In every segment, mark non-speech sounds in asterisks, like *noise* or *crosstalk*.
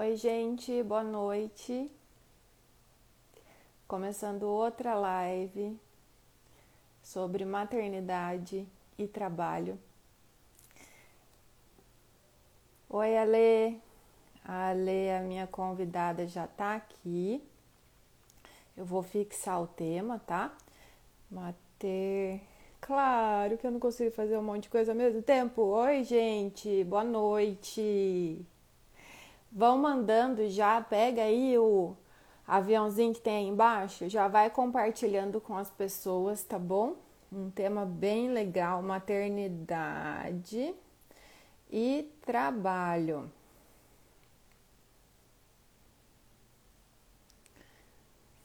Oi, gente, boa noite. Começando outra live sobre maternidade e trabalho. Oi, Ale. A Ale, a minha convidada, já tá aqui. Eu vou fixar o tema, tá? Mater. Claro que eu não consigo fazer um monte de coisa ao mesmo tempo. Oi, gente, boa noite. Vão mandando já, pega aí o aviãozinho que tem aí embaixo, já vai compartilhando com as pessoas, tá bom? Um tema bem legal, maternidade e trabalho.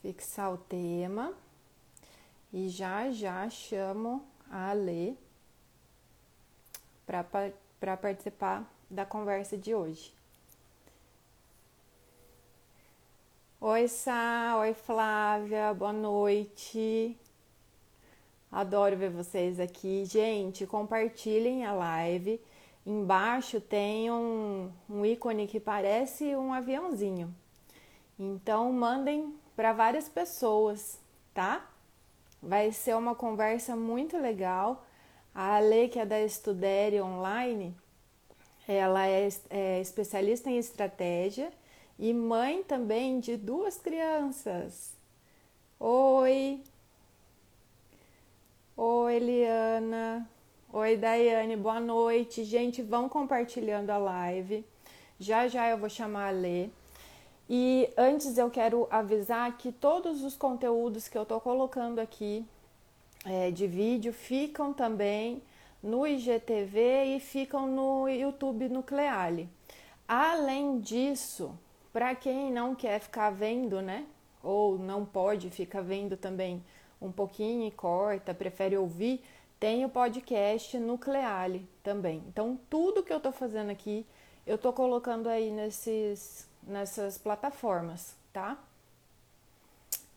Fixar o tema e já já chamo a Alê para participar da conversa de hoje. Oi, Sá, oi, Flávia, boa noite. Adoro ver vocês aqui. Gente, compartilhem a live. Embaixo tem um, um ícone que parece um aviãozinho. Então, mandem para várias pessoas, tá? Vai ser uma conversa muito legal. A Ale, que é da Estudere Online, ela é, é especialista em estratégia e mãe também de duas crianças. Oi! Oi, Eliana. Oi, Daiane, boa noite. Gente, vão compartilhando a live. Já já eu vou chamar a Lê. E antes eu quero avisar que todos os conteúdos que eu tô colocando aqui é, de vídeo ficam também no IGTV e ficam no YouTube Nucleale. Além disso, para quem não quer ficar vendo, né? Ou não pode ficar vendo também um pouquinho e corta, prefere ouvir, tem o podcast Nucleale também. Então, tudo que eu tô fazendo aqui, eu tô colocando aí nesses, nessas plataformas, tá?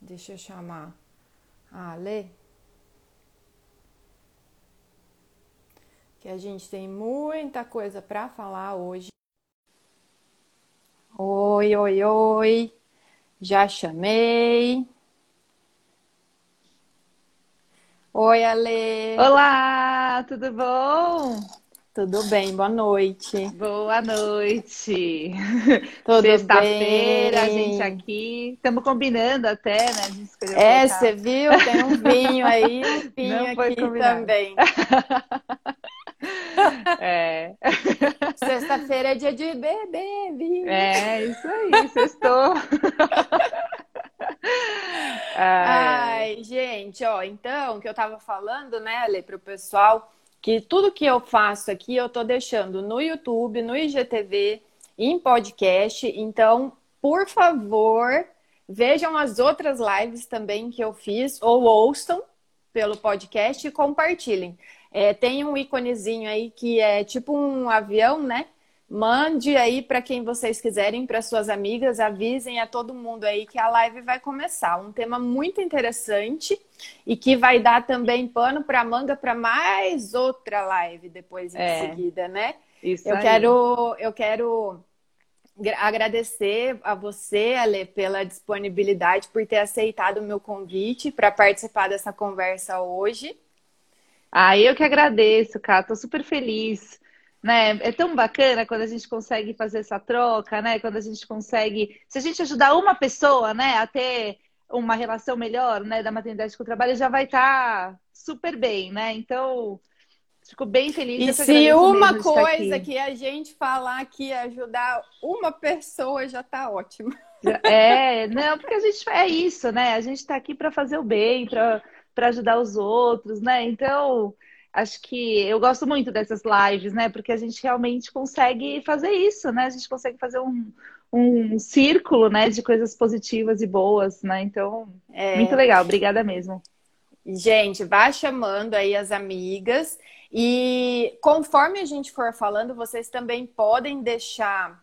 Deixa eu chamar a Lê. Que a gente tem muita coisa para falar hoje. Oi, oi, oi. Já chamei. Oi, Ale. Olá, tudo bom? Tudo bem, boa noite. Boa noite. *laughs* Tudo Sexta-feira, a gente aqui. Estamos combinando até, né? A gente escolheu É, colocar- você viu? Tem um vinho aí, um *laughs* vinho Não foi aqui combinado. também. *laughs* *laughs* É, Sexta-feira é dia de beber vinho. é isso aí, sextou. *laughs* Ai, Ai, gente, ó, então, que eu tava falando, né, Ale, pro pessoal, que tudo que eu faço aqui eu tô deixando no YouTube, no IGTV, em podcast. Então, por favor, vejam as outras lives também que eu fiz, ou ouçam pelo podcast e compartilhem. É, tem um íconezinho aí que é tipo um avião, né? Mande aí para quem vocês quiserem, para suas amigas, avisem a todo mundo aí que a live vai começar. Um tema muito interessante e que vai dar também pano para manga para mais outra live depois em É. seguida, né? isso Eu aí. quero, eu quero gra- agradecer a você, Ale, pela disponibilidade, por ter aceitado o meu convite para participar dessa conversa hoje. Ah, eu que agradeço, cara. Tô super feliz. Né? É tão bacana quando a gente consegue fazer essa troca, né? Quando a gente consegue. Se a gente ajudar uma pessoa, né, a ter uma relação melhor, né, da maternidade com o trabalho, já vai estar super bem, né? Então, fico bem feliz. E se uma coisa que a gente falar que ajudar uma pessoa já tá ótimo. É, não, porque a gente é isso, né? A gente está aqui para fazer o bem, para para ajudar os outros, né? Então, acho que eu gosto muito dessas lives, né? Porque a gente realmente consegue fazer isso, né? A gente consegue fazer um, um círculo, né, de coisas positivas e boas, né? Então, É. muito legal, obrigada mesmo. Gente, vá chamando aí as amigas e conforme a gente for falando, vocês também podem deixar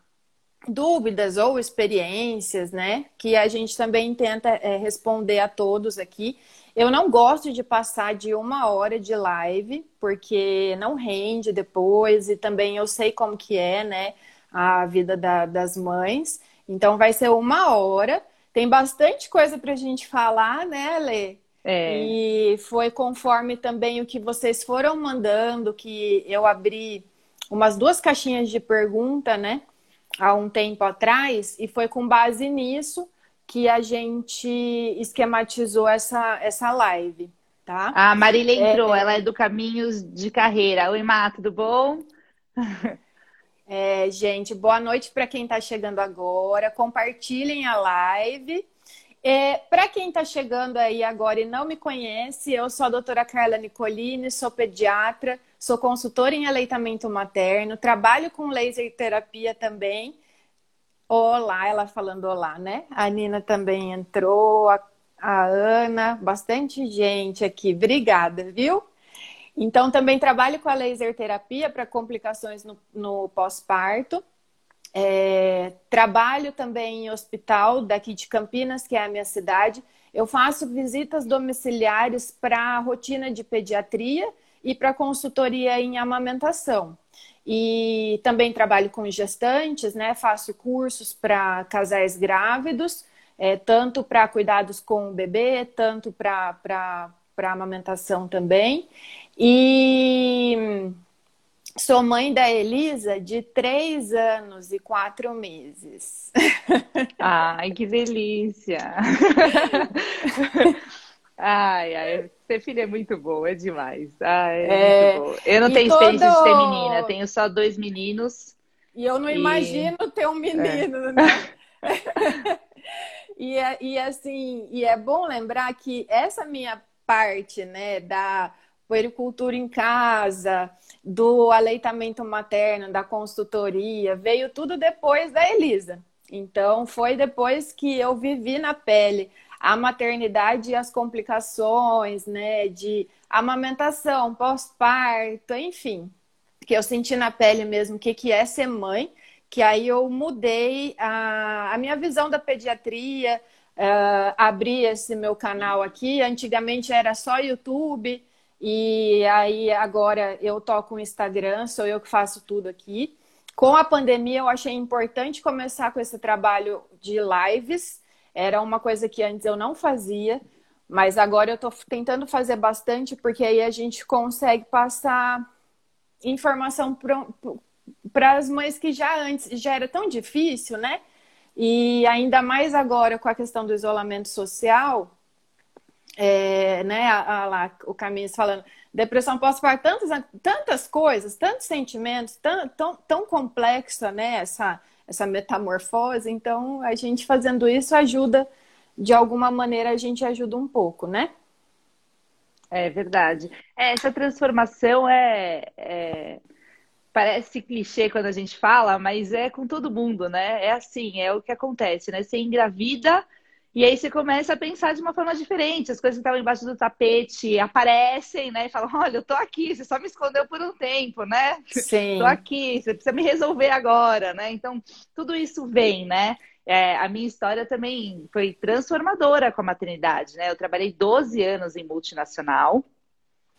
dúvidas ou experiências, né? Que a gente também tenta é, responder a todos aqui. Eu não gosto de passar de uma hora de live, porque não rende depois, e também eu sei como que é, né? a vida da, das mães. Então vai ser uma hora. Tem bastante coisa para a gente falar, né, Lê? É. E foi conforme também o que vocês foram mandando, que eu abri umas duas caixinhas de pergunta, né? Há um tempo atrás, e foi com base nisso que a gente esquematizou essa, essa live, tá? A Marília é, entrou, é, ela é do Caminhos de Carreira. Oi, Má, tudo bom? *laughs* É, gente, boa noite para quem está chegando agora. Compartilhem a live. É, para quem está chegando aí agora e não me conhece, eu sou a doutora Carla Nicolini, sou pediatra, sou consultora em aleitamento materno, trabalho com laser terapia também. Olá, ela falando olá, né? A Nina também entrou, a, a Ana, bastante gente aqui. Obrigada, viu? Então, também trabalho com a laser terapia para complicações no, no pós-parto. É, trabalho também em hospital daqui de Campinas, que é a minha cidade. Eu faço visitas domiciliares para rotina de pediatria e para consultoria em amamentação. E também trabalho com gestantes, né? Faço cursos para casais grávidos, é, tanto para cuidados com o bebê, tanto para amamentação também. E sou mãe da Elisa de três anos e quatro meses. Ai, que delícia! *laughs* Ai, ai, ser filha é muito bom, é demais. Ai, é, é... muito bom. Eu não tenho todo... experiência de ter menina, tenho só dois meninos. E eu não e... imagino ter um menino, é. né? *laughs* *laughs* e, é, e assim, e é bom lembrar que essa minha parte, né, da puericultura em casa, do aleitamento materno, da consultoria, veio tudo depois da Elisa. Então, foi depois que eu vivi na pele a maternidade e as complicações, né, de amamentação, pós-parto, enfim, que eu senti na pele mesmo o que, que é ser mãe, que aí eu mudei a, a minha visão da pediatria, uh, abri esse meu canal aqui, antigamente era só YouTube, e aí agora eu toco o Instagram, sou eu que faço tudo aqui. Com a pandemia, eu achei importante começar com esse trabalho de lives. Era uma coisa que antes eu não fazia, mas agora eu estou tentando fazer bastante, porque aí a gente consegue passar informação para as mães que já antes já era tão difícil, né? E ainda mais agora com a questão do isolamento social, é, né, a, a, lá, o Caminhos falando, depressão pós-parto, tantas, tantas coisas, tantos sentimentos, tão, tão, tão complexa, né, essa, essa metamorfose, então a gente fazendo isso ajuda, de alguma maneira a gente ajuda um pouco, né? É verdade. É, essa transformação é, é, parece clichê quando a gente fala, mas é com todo mundo, né? É assim, é o que acontece, né? Você engravida e aí você começa a pensar de uma forma diferente. As coisas que estavam embaixo do tapete aparecem, né? E falam, olha, eu tô aqui, você só me escondeu por um tempo, né? Sim. *laughs* Tô aqui, você precisa me resolver agora, né? Então, tudo isso vem, né? É, a minha história também foi transformadora com a maternidade, né? Eu trabalhei 12 anos em multinacional.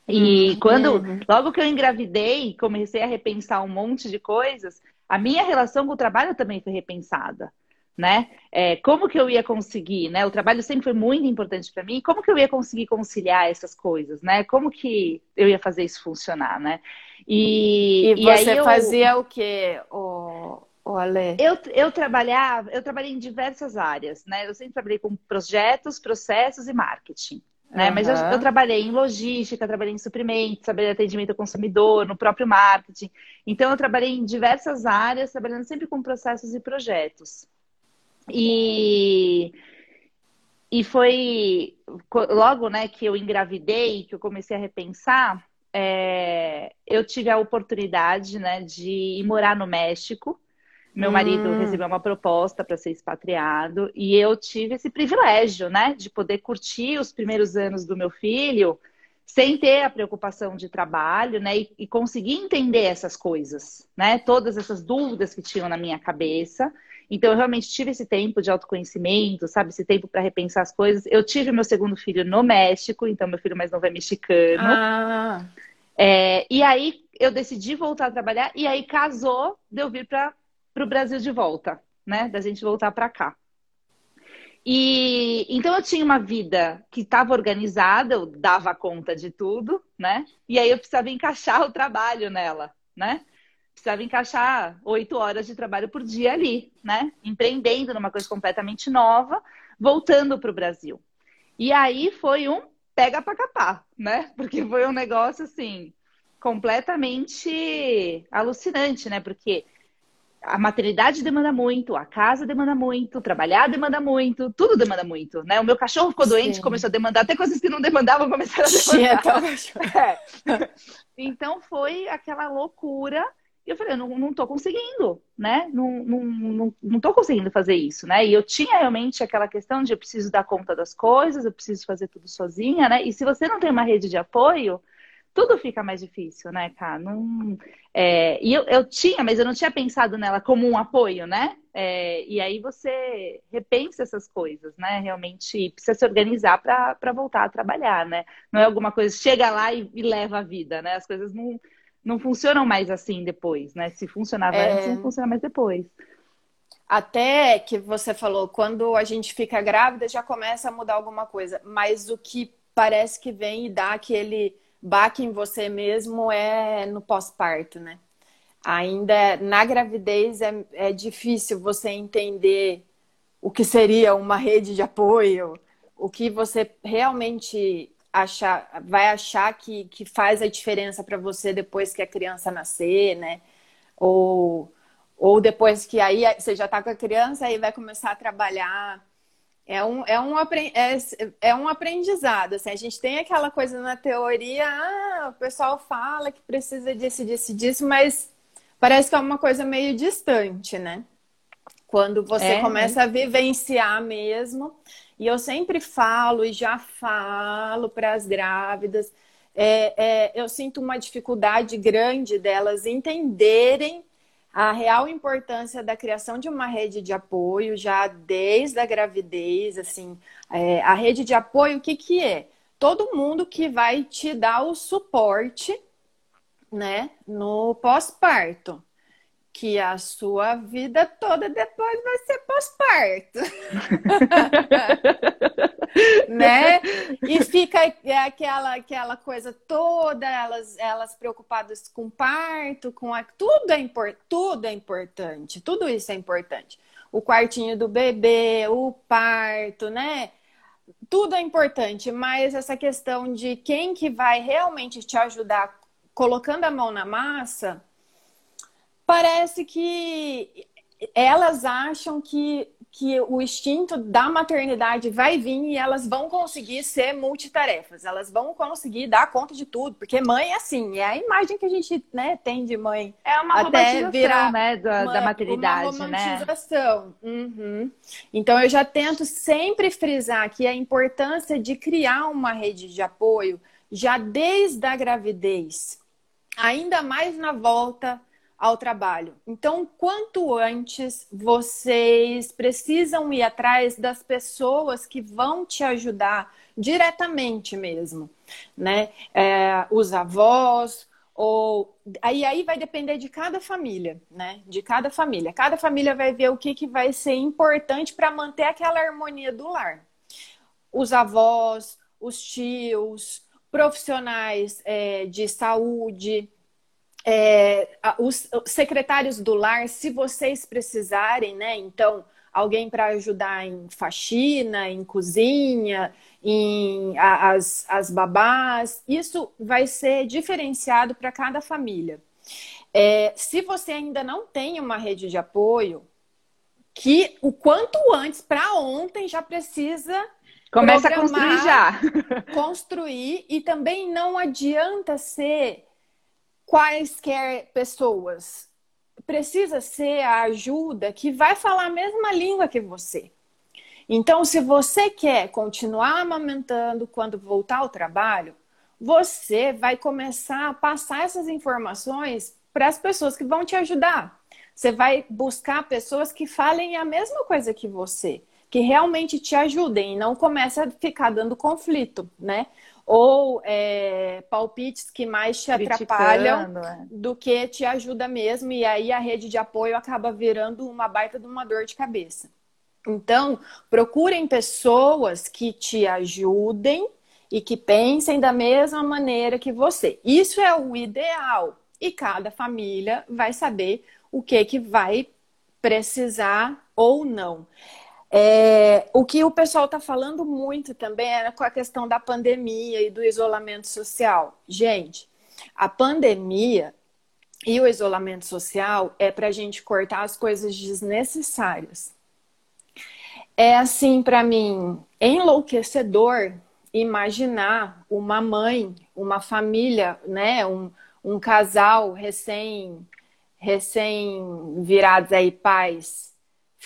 E uhum. quando, logo que eu engravidei, comecei a repensar um monte de coisas, a minha relação com o trabalho também foi repensada né? É, como que eu ia conseguir, né? O trabalho sempre foi muito importante para mim. Como que eu ia conseguir conciliar essas coisas, né? Como que eu ia fazer isso funcionar, né? E, e, e você eu... fazia o que, o, o Ale? Eu, eu trabalhava, eu trabalhei em diversas áreas, né? Eu sempre trabalhei com projetos, processos e marketing. Né? Uhum. Mas eu, eu, trabalhei em logística, trabalhei em suprimentos, trabalhei em atendimento ao consumidor, no próprio marketing. Então, eu trabalhei em diversas áreas, trabalhando sempre com processos e projetos. E, e foi logo né, que eu engravidei, que eu comecei a repensar, é, eu tive a oportunidade né, de ir morar no México. Meu marido hum. recebeu uma proposta para ser expatriado e eu tive esse privilégio, né, de poder curtir os primeiros anos do meu filho sem ter a preocupação de trabalho, né, e, e conseguir entender essas coisas, né, todas essas dúvidas que tinham na minha cabeça então, eu realmente tive esse tempo de autoconhecimento, sabe? Esse tempo para repensar as coisas. Eu tive meu segundo filho no México, então meu filho mais novo é mexicano. Ah. É, e aí eu decidi voltar a trabalhar, e aí casou de eu vir para o Brasil de volta, né? Da gente voltar para cá. E então eu tinha uma vida que estava organizada, eu dava conta de tudo, né? E aí eu precisava encaixar *laughs* o trabalho nela, né? Precisava encaixar oito horas de trabalho por dia ali, né? Empreendendo numa coisa completamente nova, voltando para o Brasil. E aí foi um pega para capar, né? *laughs* Porque foi um negócio assim completamente alucinante, né? Porque a maternidade demanda muito, a casa demanda muito, trabalhar demanda muito, tudo demanda muito, né? O meu cachorro ficou doente, Sim. começou a demandar, até coisas que não demandavam começaram a demandar. *laughs* É. Então foi aquela loucura. E eu falei, eu não, não tô conseguindo, né? Não, não, não, não tô conseguindo fazer isso, né? E eu tinha realmente aquela questão de eu preciso dar conta das coisas, eu preciso fazer tudo sozinha, né? E se você não tem uma rede de apoio, tudo fica mais difícil, né, cara? Não, é, e eu, eu tinha, mas eu não tinha pensado nela como um apoio, né? É, e aí você repensa essas coisas, né? Realmente precisa se organizar para voltar a trabalhar, né? Não é alguma coisa, chega lá e, e, leva a vida, né? As coisas não, não funcionam mais assim depois, né? Se funcionava é... antes, não funciona mais depois. Até que você falou, quando a gente fica grávida já começa a mudar alguma coisa, mas o que parece que vem e dá aquele baque em você mesmo é no pós-parto, né? Ainda na gravidez é, é difícil você entender o que seria uma rede de apoio, o que você realmente achar, vai achar que, que faz a diferença para você depois que a criança nascer, né? Ou, ou depois que aí você já está com a criança e vai começar a trabalhar é um, é, um, é, é um aprendizado. Assim, a gente tem aquela coisa na teoria, ah, o pessoal fala que precisa disso, disso, disso, mas parece que é uma coisa meio distante, né? Quando você é, começa a vivenciar mesmo. E eu sempre falo e já falo para as grávidas, é, é, eu sinto uma dificuldade grande delas entenderem a real importância da criação de uma rede de apoio já desde a gravidez, assim, é, a rede de apoio, o que que é? Todo mundo que vai te dar o suporte, né, no pós-parto que a sua vida toda depois vai ser pós-parto. *laughs* né? E fica aquela, aquela coisa toda, elas, elas preocupadas com parto, com a, tudo é import, tudo é importante, tudo isso é importante. O quartinho do bebê, o parto, né? Tudo é importante, mas essa questão de quem que vai realmente te ajudar colocando a mão na massa, parece que elas acham que, que o instinto da maternidade vai vir e elas vão conseguir ser multitarefas, elas vão conseguir dar conta de tudo, porque mãe é assim, é a imagem que a gente né, tem de mãe. É uma até virar né, da, uma, da maternidade, uma né? romantização. né? Uhum. Então eu já tento sempre frisar que a importância de criar uma rede de apoio já desde a gravidez, ainda mais na volta ao trabalho. Então, quanto antes vocês precisam ir atrás das pessoas que vão te ajudar diretamente mesmo, né? É, os avós ou aí aí vai depender de cada família, né? De cada família. Cada família vai ver o que, que vai ser importante para manter aquela harmonia do lar. Os avós, os tios, profissionais é, de saúde, é, os secretários do lar, se vocês precisarem, né? Então, alguém para ajudar em faxina, em cozinha, em a, as, as babás, isso vai ser diferenciado para cada família. É, se você ainda não tem uma rede de apoio, que o quanto antes, para ontem, já precisa Começa a construir já. *laughs* Construir e também não adianta ser quaisquer pessoas. Precisa ser a ajuda que vai falar a mesma língua que você. Então, se você quer continuar amamentando quando voltar ao trabalho, você vai começar a passar essas informações para as pessoas que vão te ajudar. Você vai buscar pessoas que falem a mesma coisa que você, que realmente te ajudem e não comece a ficar dando conflito, né? Ou é, palpites que mais te atrapalham é. do que te ajuda mesmo, e aí a rede de apoio acaba virando uma baita de uma dor de cabeça. Então, procurem pessoas que te ajudem e que pensem da mesma maneira que você. Isso é o ideal. E cada família vai saber o que que vai precisar ou não. É, o que o pessoal está falando muito também é com a questão da pandemia e do isolamento social. Gente, a pandemia e o isolamento social é para a gente cortar as coisas desnecessárias. É assim, para mim, enlouquecedor imaginar uma mãe, uma família, né, um, um casal recém recém virados aí pais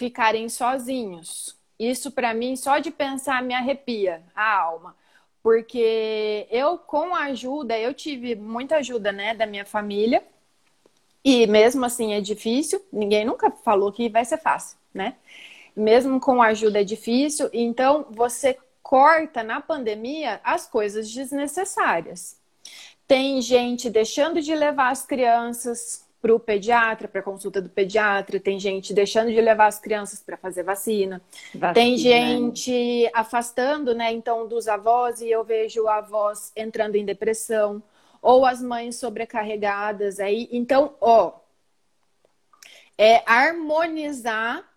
ficarem sozinhos. Isso para mim só de pensar me arrepia a alma, porque eu com a ajuda, eu tive muita ajuda, né, da minha família. E mesmo assim é difícil, ninguém nunca falou que vai ser fácil, né? Mesmo com a ajuda é difícil, então você corta na pandemia as coisas desnecessárias. Tem gente deixando de levar as crianças para o pediatra, para consulta do pediatra, tem gente deixando de levar as crianças para fazer vacina, vacina, tem gente afastando, né, então, dos avós, e eu vejo avós entrando em depressão, ou as mães sobrecarregadas aí. Então, ó, é harmonizar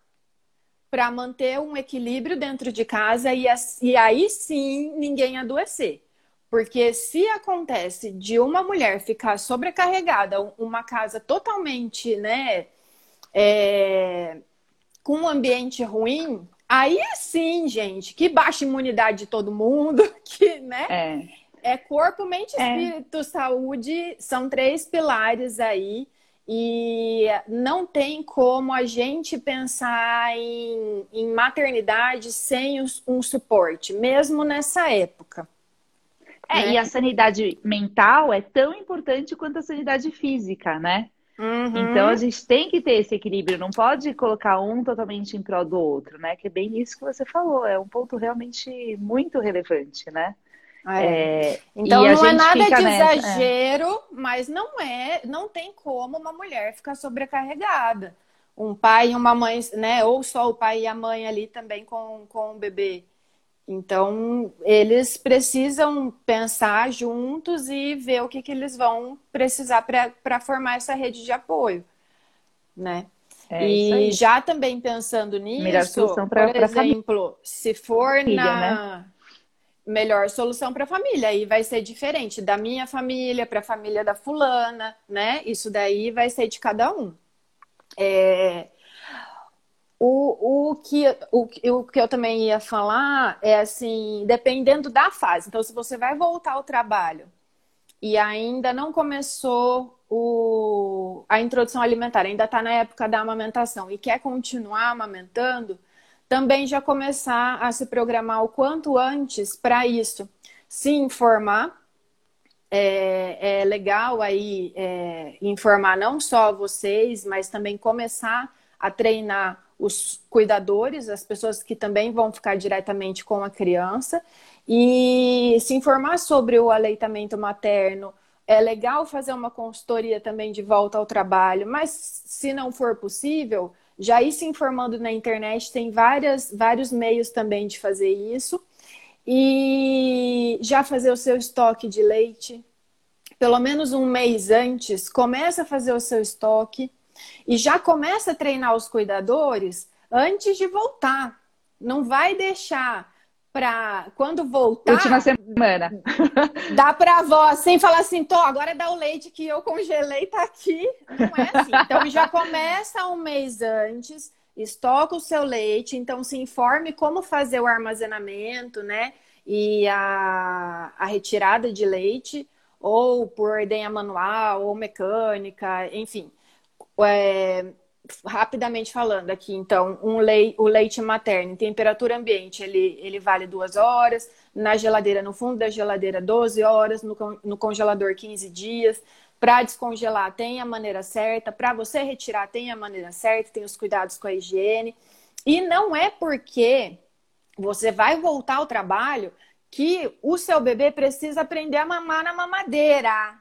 para manter um equilíbrio dentro de casa e, e aí sim ninguém adoecer. Porque se acontece de uma mulher ficar sobrecarregada, uma casa totalmente, né, é, com um ambiente ruim, aí sim, gente, que baixa imunidade de todo mundo, *laughs* que, né? É, é corpo, mente, é. espírito, é. saúde, são três pilares aí. E não tem como a gente pensar em, em maternidade sem um suporte, mesmo nessa época. É, né? e a sanidade mental é tão importante quanto a sanidade física, né? Uhum. Então a gente tem que ter esse equilíbrio, não pode colocar um totalmente em prol do outro, né? Que é bem isso que você falou, é um ponto realmente muito relevante, né? É. É, então não é nada de nessa, exagero, é. mas não é, não tem como uma mulher ficar sobrecarregada. Um pai e uma mãe, né? Ou só o pai e a mãe ali também com, com o bebê. Então, eles precisam pensar juntos e ver o que, que eles vão precisar para formar essa rede de apoio, né? É e já também pensando nisso, pra, por exemplo, se for família, na né? melhor solução para a família, aí vai ser diferente da minha família para a família da fulana, né? Isso daí vai ser de cada um. É, o, o, que, o, o que eu também ia falar é assim, dependendo da fase. Então, se você vai voltar ao trabalho e ainda não começou o, a introdução alimentar, ainda está na época da amamentação e quer continuar amamentando, também já começar a se programar o quanto antes para isso. Se informar. É, é legal aí é, informar não só vocês, mas também começar a treinar os cuidadores, as pessoas que também vão ficar diretamente com a criança, e se informar sobre o aleitamento materno. É legal fazer uma consultoria também de volta ao trabalho, mas se não for possível, já ir se informando na internet, tem várias, vários meios também de fazer isso. E já fazer o seu estoque de leite, pelo menos um mês antes, começa a fazer o seu estoque e já começa a treinar os cuidadores antes de voltar. Não vai deixar para quando voltar. Última semana. *laughs* Dá para avó sem falar assim, tô, agora dá o leite que eu congelei, tá aqui. Não é assim. Então já começa um mês antes, estoca o seu leite, então se informe como fazer o armazenamento, né? E a, a retirada de leite, ou por ordenha manual, ou mecânica, enfim é, rapidamente falando aqui, então, um o leite materno em temperatura ambiente, ele, ele vale duas horas, na geladeira, no fundo da geladeira, 12 horas, no, no congelador, 15 dias. Para descongelar, tem a maneira certa, para você retirar, tem a maneira certa, tem os cuidados com a higiene. E não é porque você vai voltar ao trabalho que o seu bebê precisa aprender a mamar na mamadeira,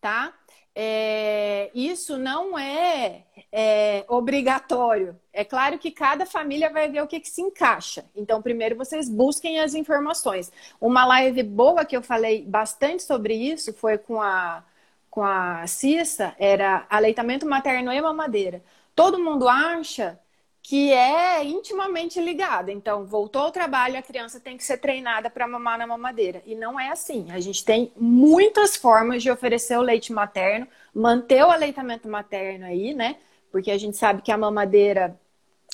tá? É, isso não é, é, obrigatório. É claro que cada família vai ver o que, que, se encaixa. Então, primeiro vocês busquem as informações. Uma live boa que eu falei bastante sobre isso foi com a, com a Cissa, era aleitamento materno e mamadeira. Todo mundo acha que é intimamente ligada. Então, voltou ao trabalho, a criança tem que ser treinada para mamar na mamadeira. E não é assim. A gente tem muitas formas de oferecer o leite materno, manter o aleitamento materno aí, né? Porque a gente sabe que a mamadeira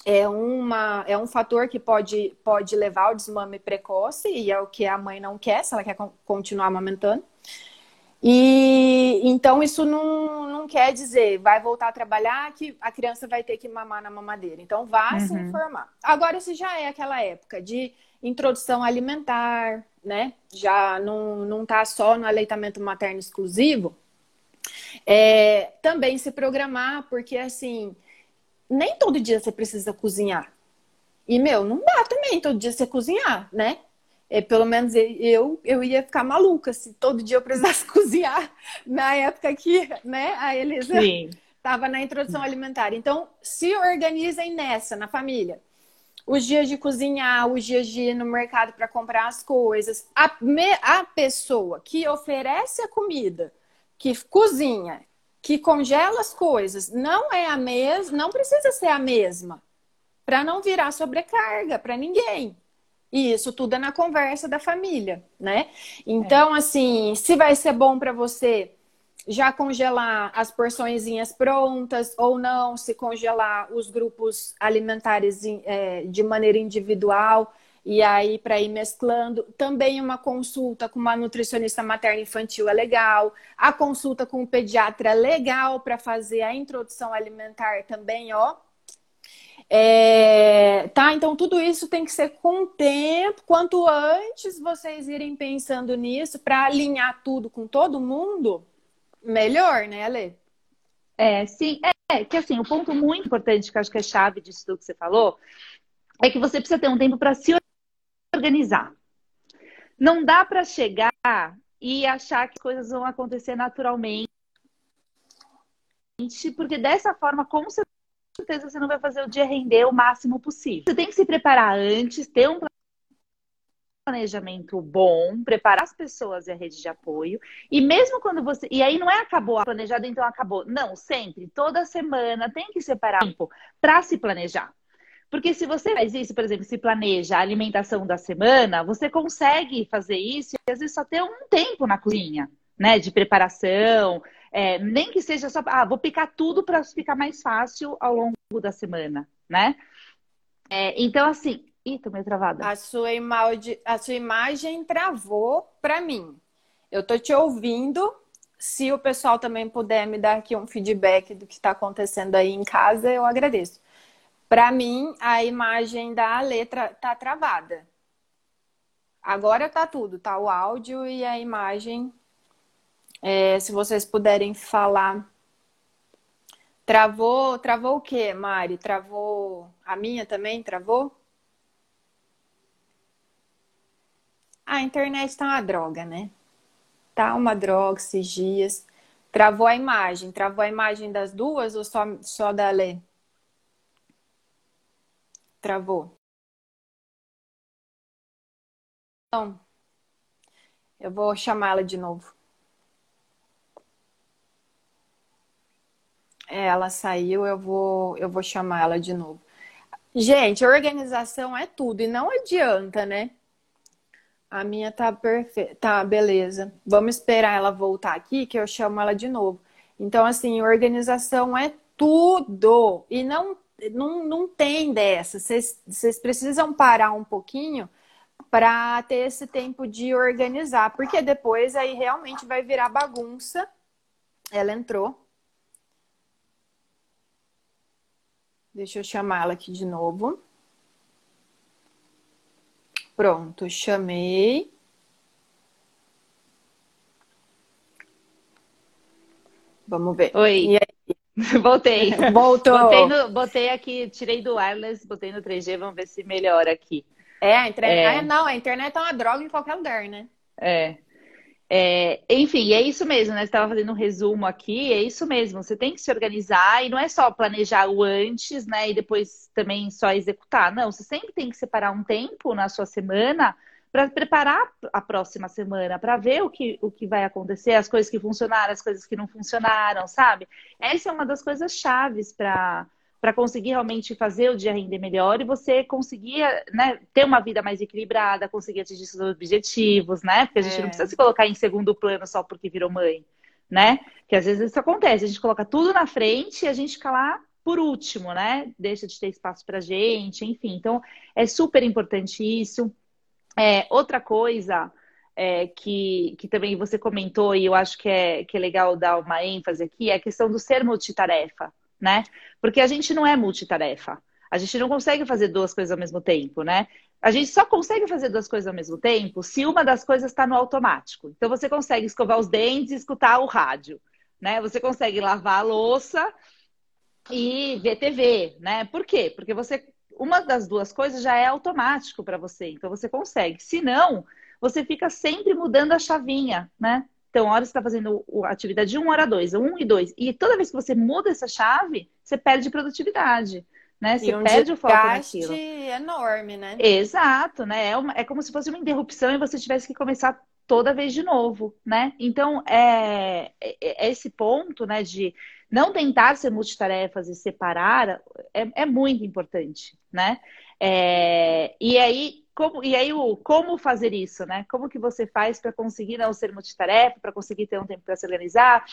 é, uma, é um fator que pode, pode levar ao desmame precoce, e é o que a mãe não quer, se ela quer continuar amamentando. E então isso não, não quer dizer vai voltar a trabalhar que a criança vai ter que mamar na mamadeira. Então vá uhum. se informar. Agora, se já é aquela época de introdução alimentar, né? Já não, não tá só no aleitamento materno exclusivo, é, também se programar, porque assim, nem todo dia você precisa cozinhar. E, meu, não dá também todo dia você cozinhar, né? É, pelo menos eu, eu ia ficar maluca se todo dia eu precisasse *laughs* cozinhar na época que né, a Elisa estava na introdução alimentar. Então, se organizem nessa, na família. Os dias de cozinhar, os dias de ir no mercado para comprar as coisas. A, me, a pessoa que oferece a comida, que cozinha, que congela as coisas, não é a mesma, não precisa ser a mesma. Para não virar sobrecarga para ninguém. E isso tudo é na conversa da família, né? Então, é. assim, se vai ser bom para você já congelar as porçõezinhas prontas ou não, se congelar os grupos alimentares é, de maneira individual e aí para ir mesclando. Também uma consulta com uma nutricionista materna infantil é legal. A consulta com o pediatra é legal para fazer a introdução alimentar também, ó. É, tá, então tudo isso tem que ser com o tempo. Quanto antes vocês irem pensando nisso para alinhar tudo com todo mundo, melhor, né, Ale? É, sim. É, que assim, o um ponto muito importante que acho que é chave disso tudo que você falou é que você precisa ter um tempo para se organizar. Não dá para chegar e achar que coisas vão acontecer naturalmente, porque dessa forma, com certeza certeza você não vai fazer o dia render o máximo possível. Você tem que se preparar antes, ter um planejamento bom, preparar as pessoas e a rede de apoio. E mesmo quando você. E aí não é acabou a planejada, então acabou. Não, sempre, toda semana tem que separar tempo para se planejar. Porque se você faz isso, por exemplo, se planeja a alimentação da semana, você consegue fazer isso e às vezes só ter um tempo na cozinha, né? De preparação, é, nem que seja só, ah, vou picar tudo para ficar mais fácil ao longo da semana, né? É, então, assim, ih, tô meio travada. A sua, imagem, a sua imagem travou para mim. Eu tô te ouvindo. Se o pessoal também puder me dar aqui um feedback do que está acontecendo aí em casa, eu agradeço. Para mim, a imagem da letra tá travada. Agora tá tudo, tá o áudio e a imagem é, se vocês puderem falar. Travou, travou o quê, Mari? Travou a minha também? Travou? A internet tá uma droga, né? Tá uma droga esses dias. Travou a imagem. Travou a imagem das duas ou só, só da Lê? Travou. Então, eu vou chamá-la de novo. Ela saiu, eu vou, eu vou chamar ela de novo. Gente, organização é tudo e não adianta, né? A minha tá perfeita. Tá, beleza. Vamos esperar ela voltar aqui que eu chamo ela de novo. Então, assim, organização é tudo. E não, não, não tem dessa. Vocês, precisam parar um pouquinho para ter esse tempo de organizar, porque depois aí realmente vai virar bagunça. Ela entrou. Deixa eu chamá-la aqui de novo. Pronto, chamei. Vamos ver. Oi. *laughs* Voltei. Voltou. Botei, no, botei, aqui, tirei do wireless, botei no 3G, vamos ver se melhora aqui. É, a internet. É... Ah, não, a internet é uma droga em qualquer lugar, né? É. É, enfim, é isso mesmo, né? Você estava fazendo um resumo aqui, é isso mesmo. Você tem que se organizar e não é só planejar o antes, né? E depois também só executar. Não, você sempre tem que separar um tempo na sua semana para preparar a próxima semana, para ver o que, o que vai acontecer, as coisas que funcionaram, as coisas que não funcionaram, sabe? Essa é uma das coisas chaves para para conseguir realmente fazer o dia render melhor e você conseguir né, ter uma vida mais equilibrada, conseguir atingir seus objetivos, né? Porque a gente é. não precisa se colocar em segundo plano só porque virou mãe, né? Que às vezes isso acontece, a gente coloca tudo na frente e a gente fica lá por último, né? Deixa de ter espaço para gente, enfim. Então, é super importante isso. É, outra coisa é, que, que também você comentou e eu acho que é, que é legal dar uma ênfase aqui é a questão do ser multitarefa né? Porque a gente não é multitarefa. A gente não consegue fazer duas coisas ao mesmo tempo, né? A gente só consegue fazer duas coisas ao mesmo tempo se uma das coisas está no automático. Então você consegue escovar os dentes e escutar o rádio, né? Você consegue lavar a louça e ver TV, né? Por quê? Porque você uma das duas coisas já é automático para você, então você consegue. Se não, você fica sempre mudando a chavinha, né? Então, a hora você está fazendo a atividade 1, hora 2, 1 e 2. E toda vez que você muda essa chave, você perde produtividade. Né? Você um perde o foco naquilo. enorme, né? Exato, né? É, uma, é como se fosse uma interrupção e você tivesse que começar toda vez de novo, né? Então, é, é, é esse ponto, né, de não tentar ser multitarefas e separar é, é muito importante, né? É, e aí, como, e aí, o, como fazer isso, né? Como que você faz para conseguir não ser multitarefa, para conseguir ter um tempo para se organizar,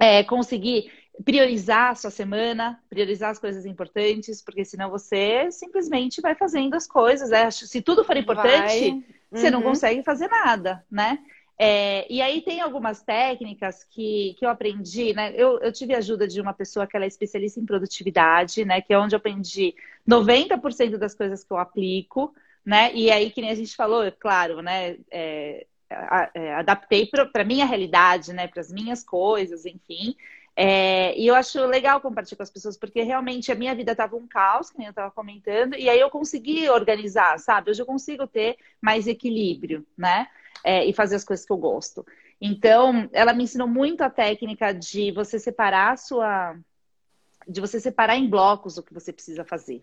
é, conseguir priorizar a sua semana, priorizar as coisas importantes, porque senão você simplesmente vai fazendo as coisas. Né? Se tudo for importante, uhum. você não uhum. consegue fazer nada, né? É, e aí tem algumas técnicas que, que eu aprendi, né? Eu, eu tive a ajuda de uma pessoa que ela é especialista em produtividade, né? Que é onde eu aprendi 90% das coisas que eu aplico né? E aí, que nem a gente falou, claro, né? É, é, adaptei para minha realidade, né? Para as minhas coisas, enfim. É, e eu acho legal compartilhar com as pessoas, porque realmente a minha vida estava um caos, que nem eu estava comentando, e aí eu consegui organizar, sabe? Hoje eu consigo ter mais equilíbrio, né? É, e fazer as coisas que eu gosto. Então, ela me ensinou muito a técnica de você separar a sua. de você separar em blocos o que você precisa fazer,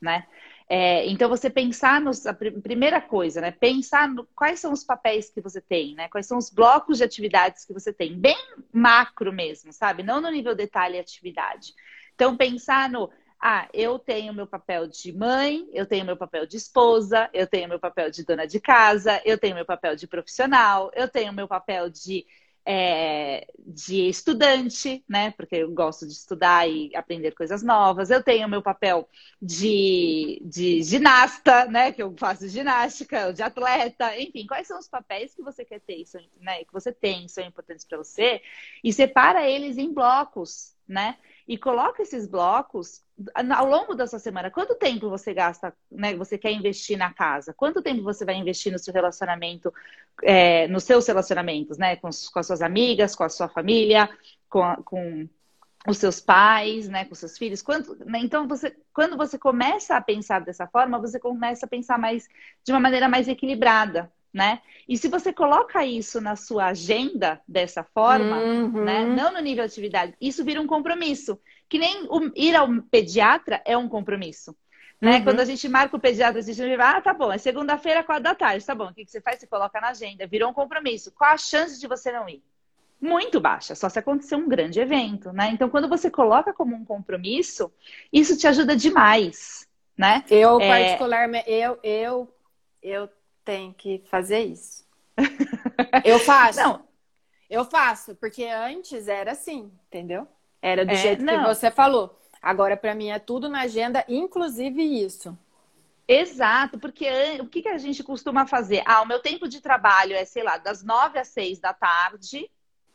né? É, então, você pensar nos. A primeira coisa, né? Pensar no, quais são os papéis que você tem, né? Quais são os blocos de atividades que você tem. Bem macro mesmo, sabe? Não no nível detalhe e atividade. Então, pensar no. Ah, eu tenho meu papel de mãe, eu tenho meu papel de esposa, eu tenho meu papel de dona de casa, eu tenho meu papel de profissional, eu tenho meu papel de é, de estudante, né? Porque eu gosto de estudar e aprender coisas novas. Eu tenho meu papel de, de ginasta, né? Que eu faço ginástica, de atleta, enfim, quais são os papéis que você quer ter, né? Que você tem, são importantes para você, e separa eles em blocos, né? E coloca esses blocos ao longo da sua semana. Quanto tempo você gasta, né? Você quer investir na casa? Quanto tempo você vai investir no seu relacionamento, é, nos seus relacionamentos, né? Com, com, as suas amigas, com a sua família, com, a, com os seus pais, né? Com seus filhos. Quanto, né? Então, você, quando você começa a pensar dessa forma, você começa a pensar mais de uma maneira mais equilibrada, né? E se você coloca isso na sua agenda dessa forma, uhum. né? Não no nível de atividade, isso vira um compromisso. Que nem o, ir ao pediatra é um compromisso. Né? Uhum. Quando a gente marca o pediatra, a gente vai, ah, tá bom, é segunda-feira, quatro da tarde, tá bom. O que, que você faz? Você coloca na agenda, virou um compromisso. Qual a chance de você não ir? Muito baixa, só se acontecer um grande evento, né? Então, quando você coloca como um compromisso, isso te ajuda demais, né? Eu, é... particularmente, eu, eu, eu tem que fazer isso. *laughs* eu faço. Não. Eu faço, porque antes era assim, entendeu? Era do é, jeito não. que você falou. Agora, para mim, é tudo na agenda, inclusive isso. Exato, porque o que, que a gente costuma fazer? Ah, o meu tempo de trabalho é, sei lá, das nove às seis da tarde,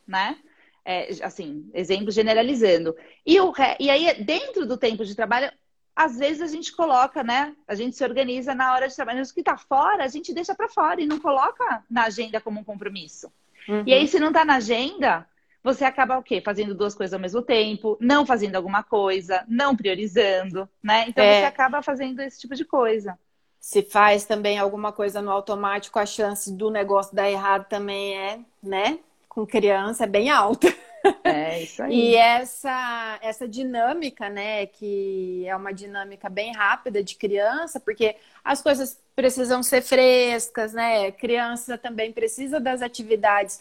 né? É, assim, exemplo generalizando. E, o, e aí, dentro do tempo de trabalho, às vezes a gente coloca, né? A gente se organiza na hora de trabalhar. Mas o que está fora, a gente deixa para fora e não coloca na agenda como um compromisso. Uhum. E aí, se não está na agenda, você acaba o quê? Fazendo duas coisas ao mesmo tempo, não fazendo alguma coisa, não priorizando, né? Então é. você acaba fazendo esse tipo de coisa. se faz também alguma coisa no automático, a chance do negócio dar errado também é, né? Com criança é bem alta. *laughs* *laughs* É isso aí. E essa, essa dinâmica, né, que é uma dinâmica bem rápida de criança, porque as coisas precisam ser frescas, né? Criança também precisa das atividades,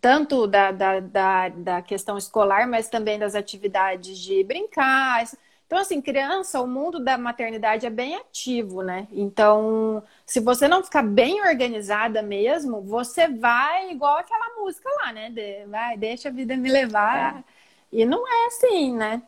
tanto da, da, da, da questão escolar, mas também das atividades de brincar. Então, assim, criança, o mundo da maternidade é bem ativo, né? Então, se você não ficar bem organizada mesmo, você vai igual aquela música lá, né? De, vai, deixa a vida me levar. É. E não é assim, né?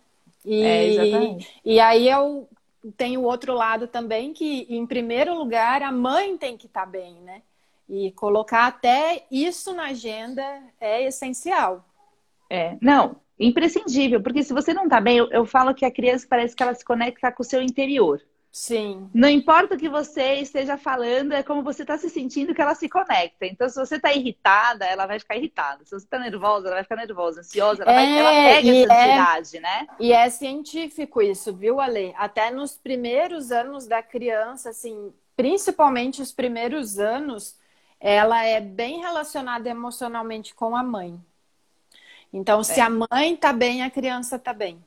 E, é, exatamente. E aí eu tenho o outro lado também, que em primeiro lugar a mãe tem que estar tá bem, né? E colocar até isso na agenda é essencial. É, não, imprescindível, porque se você não está bem, eu, eu, falo que a criança parece que ela se conecta com o seu interior. Sim. Não importa o que você esteja falando, é como você está se sentindo que ela se conecta. Então, se você está irritada, ela vai ficar irritada. Se você está nervosa, ela vai ficar nervosa. Ansiosa, ela, é, vai, ela pega essa é ansiedade, é, né? E é científico isso, viu, Ale? Até nos primeiros anos da criança, assim, principalmente os primeiros anos, ela é bem relacionada emocionalmente com a mãe. Então, se é. a mãe tá bem, a criança tá bem.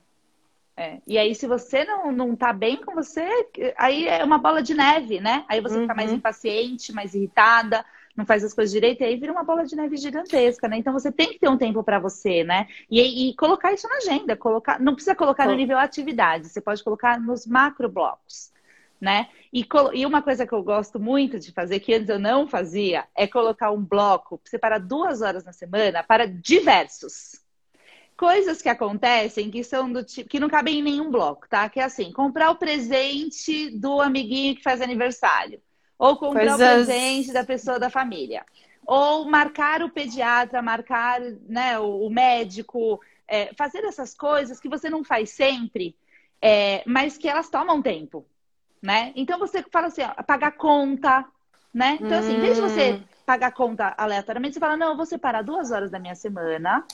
É. E aí, se você não, não tá bem com você, aí é uma bola de neve, né? Aí você uhum. fica mais uhum. impaciente, mais irritada, não faz as coisas direito, e aí vira uma bola de neve gigantesca, né? Então você tem que ter um tempo para você, né? E, e, colocar isso na agenda, colocar, não precisa colocar no nível atividade, você pode colocar nos macro blocos né? E, e, uma coisa que eu gosto muito de fazer, que antes eu não fazia, é colocar um bloco, separar duas horas na semana para diversos. Coisas que acontecem que são do tipo, que não cabem em nenhum bloco, tá? Que é assim, comprar o presente do amiguinho que faz aniversário. Ou comprar Coisas... o presente da pessoa da família. Ou marcar o pediatra, marcar né, o, médico, é, fazer essas coisas que você não faz sempre, é, mas que elas tomam tempo né? Então você fala assim, ó, pagar conta, né? Então, assim, em vez de você hum. pagar conta aleatoriamente, você fala, não, eu vou separar duas horas da minha semana.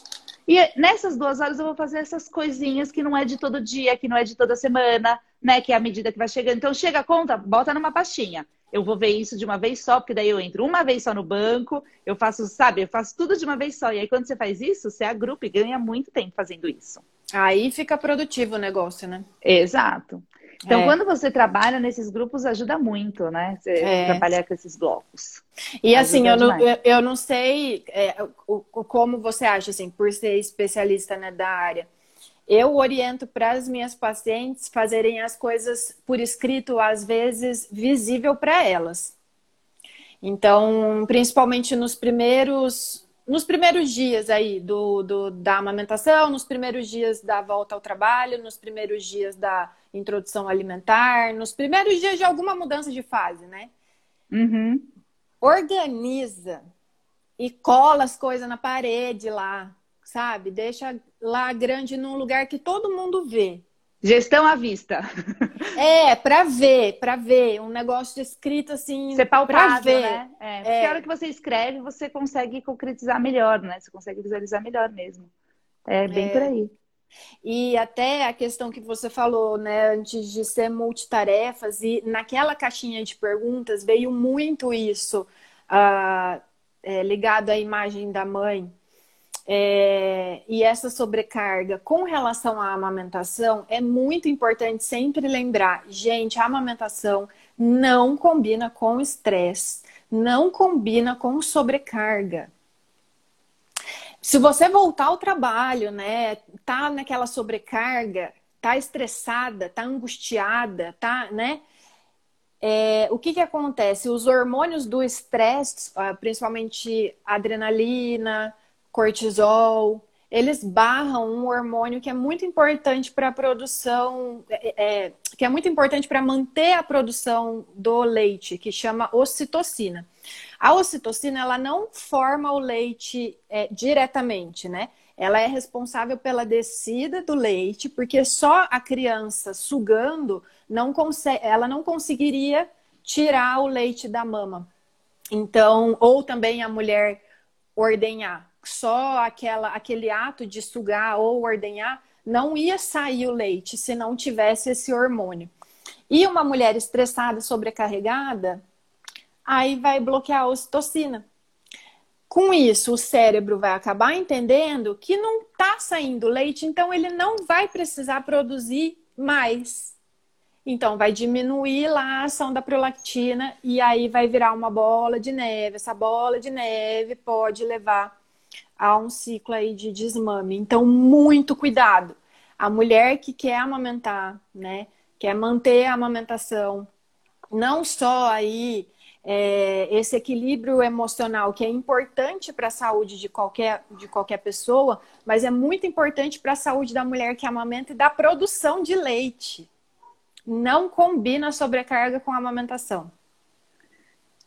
E nessas duas horas eu vou fazer essas coisinhas que não é de todo dia, que não é de toda semana, né? Que é a medida que vai chegando. Então, chega a conta, bota numa pastinha. Eu vou ver isso de uma vez só, porque daí eu entro uma vez só no banco, eu faço, sabe, eu faço tudo de uma vez só. E aí, quando você faz isso, você agrupa e ganha muito tempo fazendo isso. Aí fica produtivo o negócio, né? Exato. Então, é. quando você trabalha nesses grupos, ajuda muito, né? Você é. trabalhar com esses blocos. E assim, eu não, eu não sei é, o, o, como você acha, assim, por ser especialista né, da área. Eu oriento para as minhas pacientes fazerem as coisas por escrito, às vezes visível para elas. Então, principalmente nos primeiros nos primeiros dias aí do, do, da amamentação, nos primeiros dias da volta ao trabalho, nos primeiros dias da introdução alimentar, nos primeiros dias de alguma mudança de fase, né? Uhum. Organiza e cola as coisas na parede lá, sabe? Deixa lá grande num lugar que todo mundo vê. Gestão à vista. *laughs* É, para ver, para ver. Um negócio escrito assim. Ser palpável, ver. né? É, porque é. a hora que você escreve, você consegue concretizar melhor, né? Você consegue visualizar melhor mesmo. É bem é. por aí. E até a questão que você falou, né, antes de ser multitarefas, e naquela caixinha de perguntas veio muito isso, uh, é, ligado à imagem da mãe. É, e essa sobrecarga com relação à amamentação é muito importante sempre lembrar, gente, a amamentação não combina com estresse, não combina com sobrecarga. Se você voltar ao trabalho, né, tá naquela sobrecarga, tá estressada, tá angustiada, tá, né? É, o que que acontece? Os hormônios do estresse, ah, principalmente adrenalina, cortisol, eles barram um hormônio que é muito importante para a produção, é, é, que é muito importante para manter a produção do leite, que chama ocitocina. A ocitocina ela não forma o leite é, diretamente, né? Ela é responsável pela descida do leite, porque só a criança sugando não consegue, ela não conseguiria tirar o leite da mama. Então, ou também a mulher ordenhar só aquela, aquele ato de sugar ou ordenhar, não ia sair o leite se não tivesse esse hormônio. E uma mulher estressada, sobrecarregada, aí vai bloquear a ocitocina. Com isso, o cérebro vai acabar entendendo que não está saindo leite, então ele não vai precisar produzir mais. Então, vai diminuir lá a ação da prolactina e aí vai virar uma bola de neve. Essa bola de neve pode levar a um ciclo aí de desmame. Então, muito cuidado. A mulher que quer amamentar, né, quer manter a amamentação, não só aí é, esse equilíbrio emocional que é importante para a saúde de qualquer, de qualquer pessoa, mas é muito importante para a saúde da mulher que amamenta e da produção de leite. Não combina sobrecarga com a amamentação.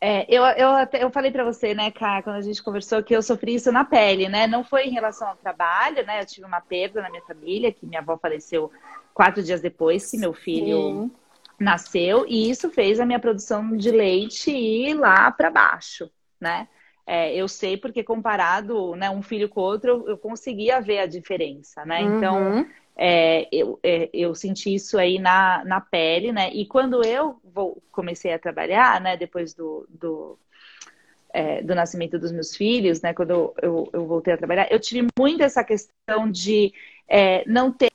É, eu, eu, eu falei para você, né, Cá, quando a gente conversou, que eu sofri isso na pele, né? Não foi em relação ao trabalho, né? Eu tive uma perda na minha família, que minha avó faleceu quatro dias depois que meu filho Sim nasceu e isso fez a minha produção de leite ir lá para baixo, né? É, eu sei porque comparado, né, um filho com outro, eu, eu conseguia ver a diferença, né? Uhum. Então, é, eu, é, eu senti isso aí na, na pele, né? E quando eu vou, comecei a trabalhar, né, depois do, do, é, do nascimento dos meus filhos, né, quando eu, eu, eu, voltei a trabalhar, eu tive muito essa questão de é, não ter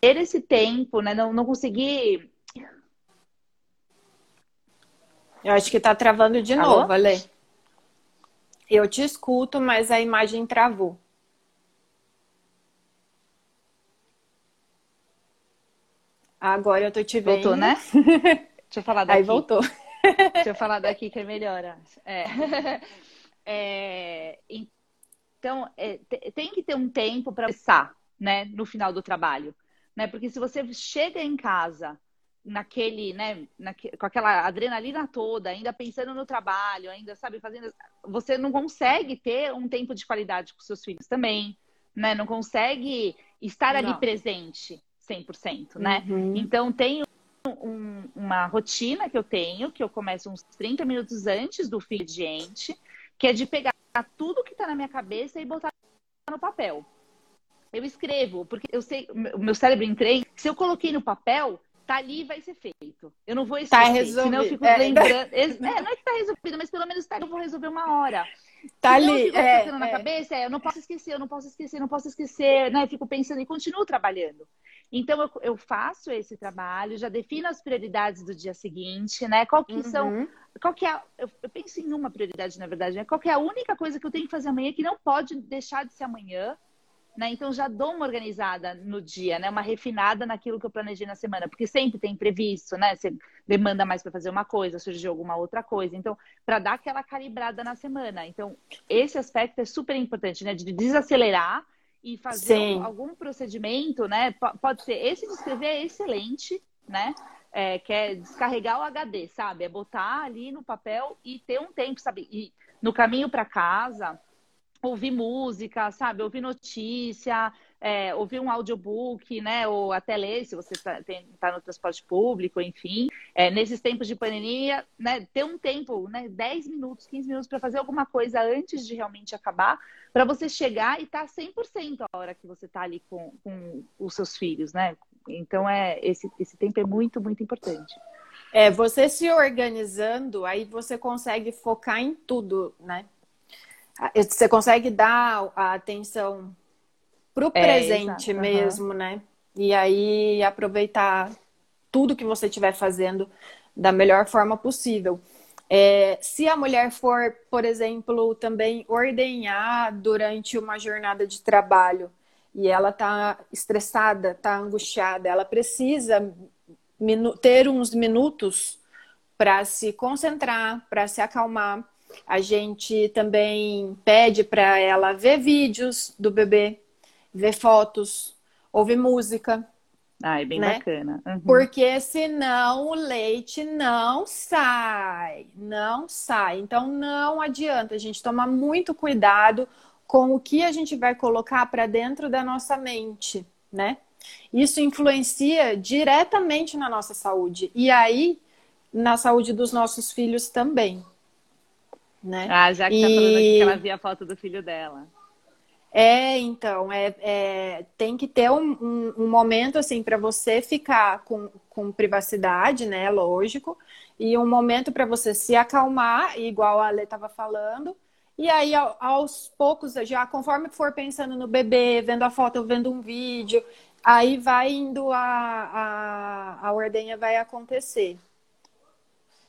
ter esse tempo, né? Não, não conseguir. Eu acho que tá travando de Alô? novo, Ale. Eu te escuto, mas a imagem travou. Agora eu tô te vendo. Voltou, né? *laughs* Deixa eu falar daqui. Aí voltou. Deixa eu falar daqui que é melhor. É. *laughs* é então, é, tem que ter um tempo para pensar, né, no final do trabalho né? Porque se você chega em casa naquele, né, naque, com aquela adrenalina toda, ainda pensando no trabalho, ainda sabe fazendo, você não consegue ter um tempo de qualidade com seus filhos também, né? Não consegue estar não. ali presente 100%, né? Uhum. Então tem um, uma rotina que eu tenho, que eu começo uns 30 minutos antes do filho gente, que é de pegar tudo que está na minha cabeça e botar no papel. Eu escrevo, porque eu sei, o meu cérebro entrei. Se eu coloquei no papel, tá ali e vai ser feito. Eu não vou esquecer, tá resolvido. senão eu fico é. lembrando. *laughs* É, não é que tá resolvido, mas pelo menos tá, eu vou resolver uma hora. Tá senão ali. Eu é, na é. cabeça, é, eu não posso esquecer, eu não posso esquecer, não posso esquecer, né? Eu fico pensando e continuo trabalhando. Então eu, eu, faço esse trabalho, já defino as prioridades do dia seguinte, né? Qual que uhum. são, qual que é, eu, eu, penso em uma prioridade na verdade, né? Qual que é a única coisa que eu tenho que fazer amanhã que não pode deixar de ser amanhã né? Então já dou uma organizada no dia, né? Uma refinada naquilo que eu planejei na semana, porque sempre tem imprevisto, né? Você demanda mais para fazer uma coisa, surgiu alguma outra coisa. Então, para dar aquela calibrada na semana. Então, esse aspecto é super importante, né? De desacelerar e fazer Sim. algum procedimento, né? Pode ser esse de escrever é excelente, né? É, que é descarregar o HD, sabe? É botar ali no papel e ter um tempo, sabe? E no caminho para casa, ouvir música, sabe? Ouvir notícia, é, ouvir um audiobook, né? Ou até ler, se você está tá no transporte público, enfim. É, nesses tempos de pandemia, né? Ter um tempo, né? 10 minutos, 15 minutos para fazer alguma coisa antes de realmente acabar, para você chegar e estar tá 100% a hora que você está ali com, com os seus filhos, né? Então, é, esse, esse tempo é muito, muito importante. É, você se organizando, aí você consegue focar em tudo, né? Você consegue dar a atenção pro é, presente exato, mesmo, uhum. né? E aí aproveitar tudo que você estiver fazendo da melhor forma possível. É, se a mulher for, por exemplo, também ordenhar durante uma jornada de trabalho e ela está estressada, está angustiada, ela precisa ter uns minutos para se concentrar, para se acalmar a gente também pede para ela ver vídeos do bebê, ver fotos, ouvir música. Ah, é bem né? bacana. Uhum. Porque senão o leite não sai, não sai. Então não adianta a gente tomar muito cuidado com o que a gente vai colocar para dentro da nossa mente, né? Isso influencia diretamente na nossa saúde e aí na saúde dos nossos filhos também né? Ah, já que e... tá falando aqui que ela via a foto do filho dela. É, então, é, é, tem que ter um, um, um momento assim para você ficar com, com privacidade, né? Lógico, e um momento para você se acalmar, igual a Ale estava falando. E aí, aos poucos, já conforme for pensando no bebê, vendo a foto, vendo um vídeo, aí vai indo a, a, a ordenha vai acontecer.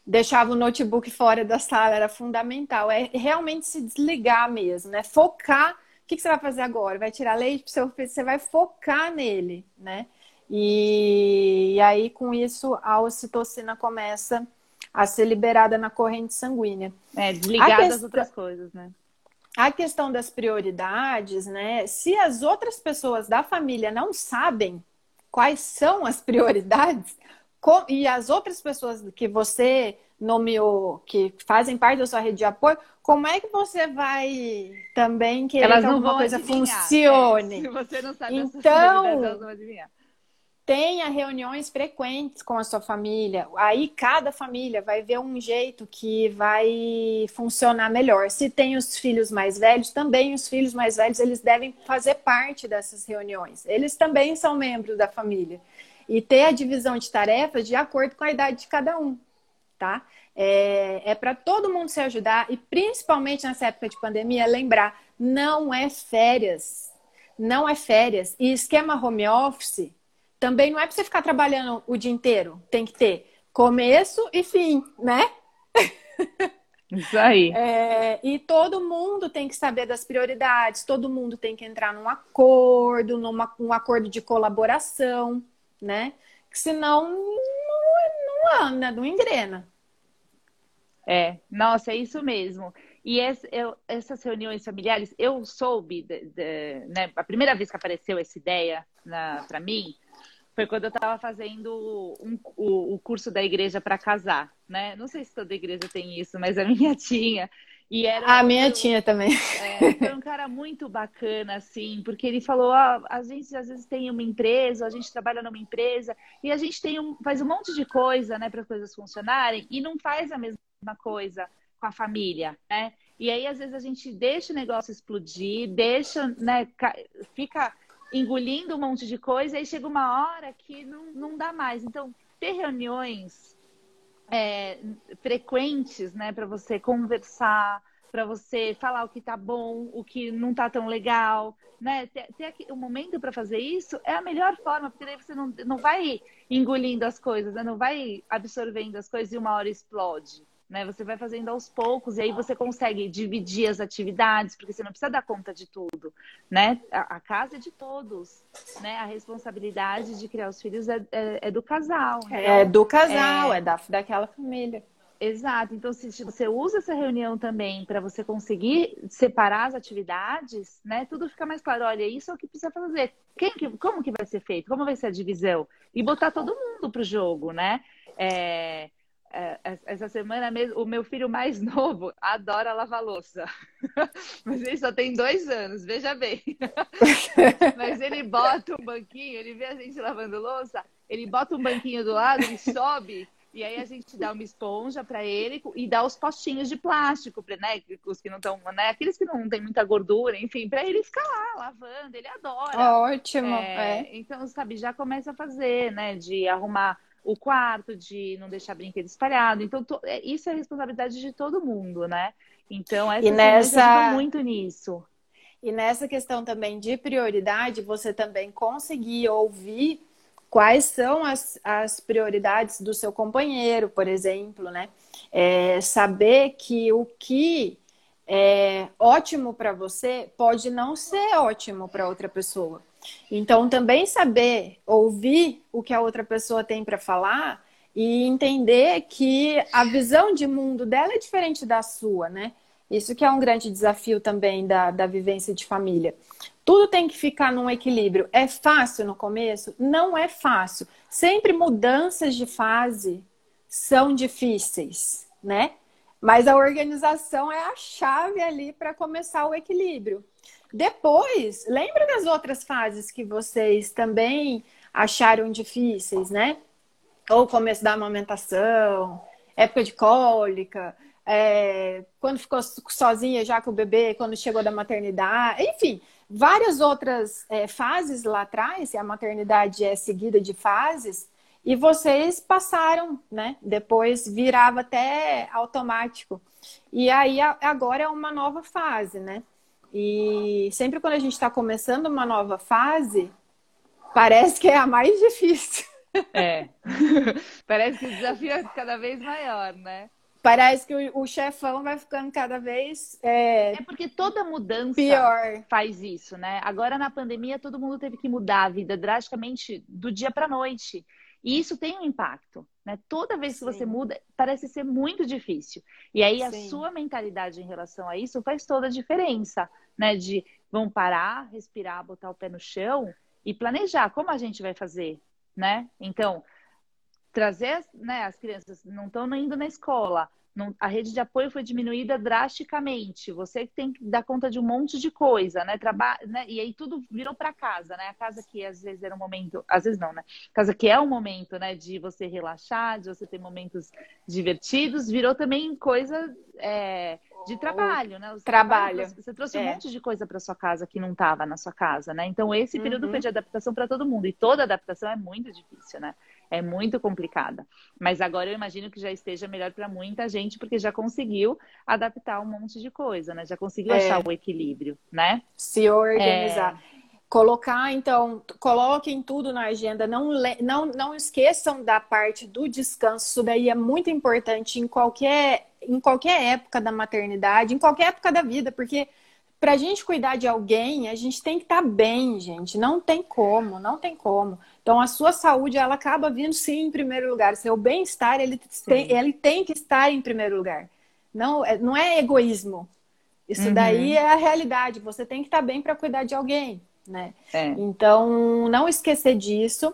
Deixava o notebook fora da sala, era fundamental. É realmente se desligar mesmo, né? Focar o que, que você vai fazer agora? Vai tirar leite para seu filho? Você vai focar nele, né? E, e aí, com isso, a ocitocina começa a ser liberada na corrente sanguínea. É, desligada das outras coisas, né? A questão das prioridades, né? Se as outras pessoas da família não sabem quais são as *laughs* prioridades, e as outras pessoas que você nomeou, que fazem parte da sua rede de apoio, como é que você vai também querer elas que alguma coisa adivinhar. funcione? É, se você não sabe então, elas vão adivinhar. Tenha reuniões frequentes com a sua família. Aí cada família vai ver um jeito que vai funcionar melhor. Se tem os filhos mais velhos, também os filhos mais velhos eles devem fazer parte dessas reuniões. Eles também são membros da família. E ter a divisão de tarefas de acordo com a idade de cada um tá? É, é para todo mundo se ajudar e principalmente nessa época de pandemia, lembrar, não é férias. Não é férias. E esquema home office também não é para você ficar trabalhando o dia inteiro. Tem que ter começo e fim, né? Isso aí. *laughs* É, e todo mundo tem que saber das prioridades, todo mundo tem que entrar num acordo, num um acordo de colaboração, né? Que senão não anda, não engrena. É, nossa, é isso mesmo. E eu, essas reuniões familiares, eu soube, de, de, né, a primeira vez que apareceu essa ideia para mim, foi quando eu estava fazendo um, o, o, curso da igreja para casar, né? Não sei se toda igreja tem isso, mas a minha *laughs* tinha. E era a minha tinha também. É, foi um cara muito bacana, assim, porque ele falou: ah, a gente às vezes tem uma empresa, a gente trabalha numa empresa e a gente tem um, faz um monte de coisa, né, para as coisas funcionarem e não faz a mesma coisa com a família, né? E aí às vezes a gente deixa o negócio explodir, deixa, né, fica engolindo um monte de coisa e aí chega uma hora que não, não dá mais. Então, ter reuniões é, frequentes, né, para você conversar, para você falar o que tá bom, o que não tá tão legal, né? Ter, ter um momento para fazer isso é a melhor forma, porque daí você não, não vai engolindo as coisas, né? não vai absorvendo as coisas e uma hora explode né? Você vai fazendo aos poucos e aí você consegue dividir as atividades, porque você não precisa dar conta de tudo, né? A, a casa é de todos, né? A responsabilidade de criar os filhos é, é, é do casal. Então, é do casal, é, é da, daquela família. Exato. Então, se você usa essa reunião também para você conseguir separar as atividades, né? Tudo fica mais claro. Olha, isso é o que precisa fazer. Quem que, como que vai ser feito? Como vai ser a divisão? E botar todo mundo para o jogo, né? É, é, essa semana mesmo, o meu filho mais *laughs* novo adora lavar louça. *laughs* Mas ele só tem dois anos, veja bem. *laughs* Mas ele bota um banquinho, ele vê a gente lavando louça, ele bota um banquinho do lado, ele sobe, e aí a gente dá uma esponja para ele e dá os postinhos de plástico, né? Os que não estão, né? Aqueles que não tem muita gordura, enfim, para ele ficar lá lavando, ele adora. Ótimo. É, é. Então, sabe, já começa a fazer, né? De arrumar o quarto, de não deixar brinquedo espalhado. Então, to... É, isso é responsabilidade de todo mundo, né? Então, essa e nessa... muito nisso. E nessa questão também de prioridade, você também conseguir ouvir quais são as, as prioridades do seu companheiro, por exemplo, né? É, saber que o que é ótimo para você pode não ser ótimo para outra pessoa. Então, também saber ouvir o que a outra pessoa tem para falar e entender que a visão de mundo dela é diferente da sua, né? Isso que é um grande desafio também da, da vivência de família. Tudo tem que ficar num equilíbrio. É fácil no começo? Não é fácil. Sempre mudanças de fase são difíceis, né? Mas a organização é a chave ali para começar o equilíbrio. Depois, lembra das outras fases que vocês também acharam difíceis, né? Ou começo da amamentação, época de cólica, é, quando ficou sozinha já com o bebê, quando chegou da maternidade, enfim, várias outras é, fases lá atrás, a maternidade é seguida de fases, e vocês passaram, né? Depois virava até automático. E aí agora é uma nova fase, né? E sempre quando a gente está começando uma nova fase, parece que é a mais *laughs* difícil. É. *laughs* parece que o desafio é cada vez maior, né? Parece que o, o chefão vai ficando cada vez. É, é porque toda mudança pior. faz isso, né? Agora na pandemia todo mundo teve que mudar a vida drasticamente do dia para noite. E isso tem um impacto, né? Toda vez que Sim. você muda, parece ser muito difícil. E aí a sua mentalidade em relação a isso faz toda a diferença, né? De vamos parar, respirar, botar o pé no chão e planejar como a gente vai fazer, né? Então, trazer, né, as crianças não estão indo na escola, não, a rede de apoio foi diminuída drasticamente. Você tem que dar conta de um monte de coisa, né? Traba né? E aí tudo virou para casa, né? A casa que às vezes era um momento, às vezes não, né? A casa que é um momento, né? De você relaxar, de você ter momentos divertidos, virou também coisa é, de trabalho, né? Os trabalho. Você trouxe é. um monte de coisa para sua casa que não estava na sua casa, né? Então esse período uhum. foi de adaptação para todo mundo e toda adaptação é muito difícil, né? É muito complicada. Mas agora eu imagino que já esteja melhor para muita gente, porque já conseguiu adaptar um monte de coisa, né? Já conseguiu é. achar o equilíbrio, né? Se organizar. É... Colocar, então, coloquem tudo na agenda, não, não, não esqueçam da parte do descanso, isso daí é muito importante em qualquer, em qualquer época da maternidade, em qualquer época da vida, porque para a gente cuidar de alguém, a gente tem que estar tá bem, gente. Não tem como, não tem como. Então, a sua saúde, ela acaba vindo sim em primeiro lugar. Seu bem-estar, ele tem, ele tem que estar em primeiro lugar. Não, é, não é egoísmo. Isso uhum. daí é a realidade. Você tem que estar bem para cuidar de alguém, né? É. Então, não esquecer disso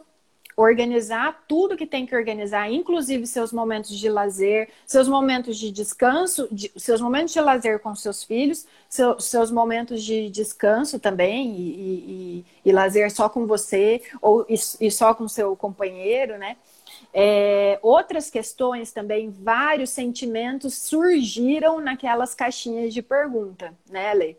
organizar tudo que tem que organizar, inclusive seus momentos de lazer, seus momentos de descanso, de, seus momentos de lazer com seus filhos, seu, seus momentos de descanso também, e, e, e, lazer só com você, ou e, e só com seu companheiro, né? É, outras questões também, vários sentimentos surgiram naquelas caixinhas de pergunta, né, Lê?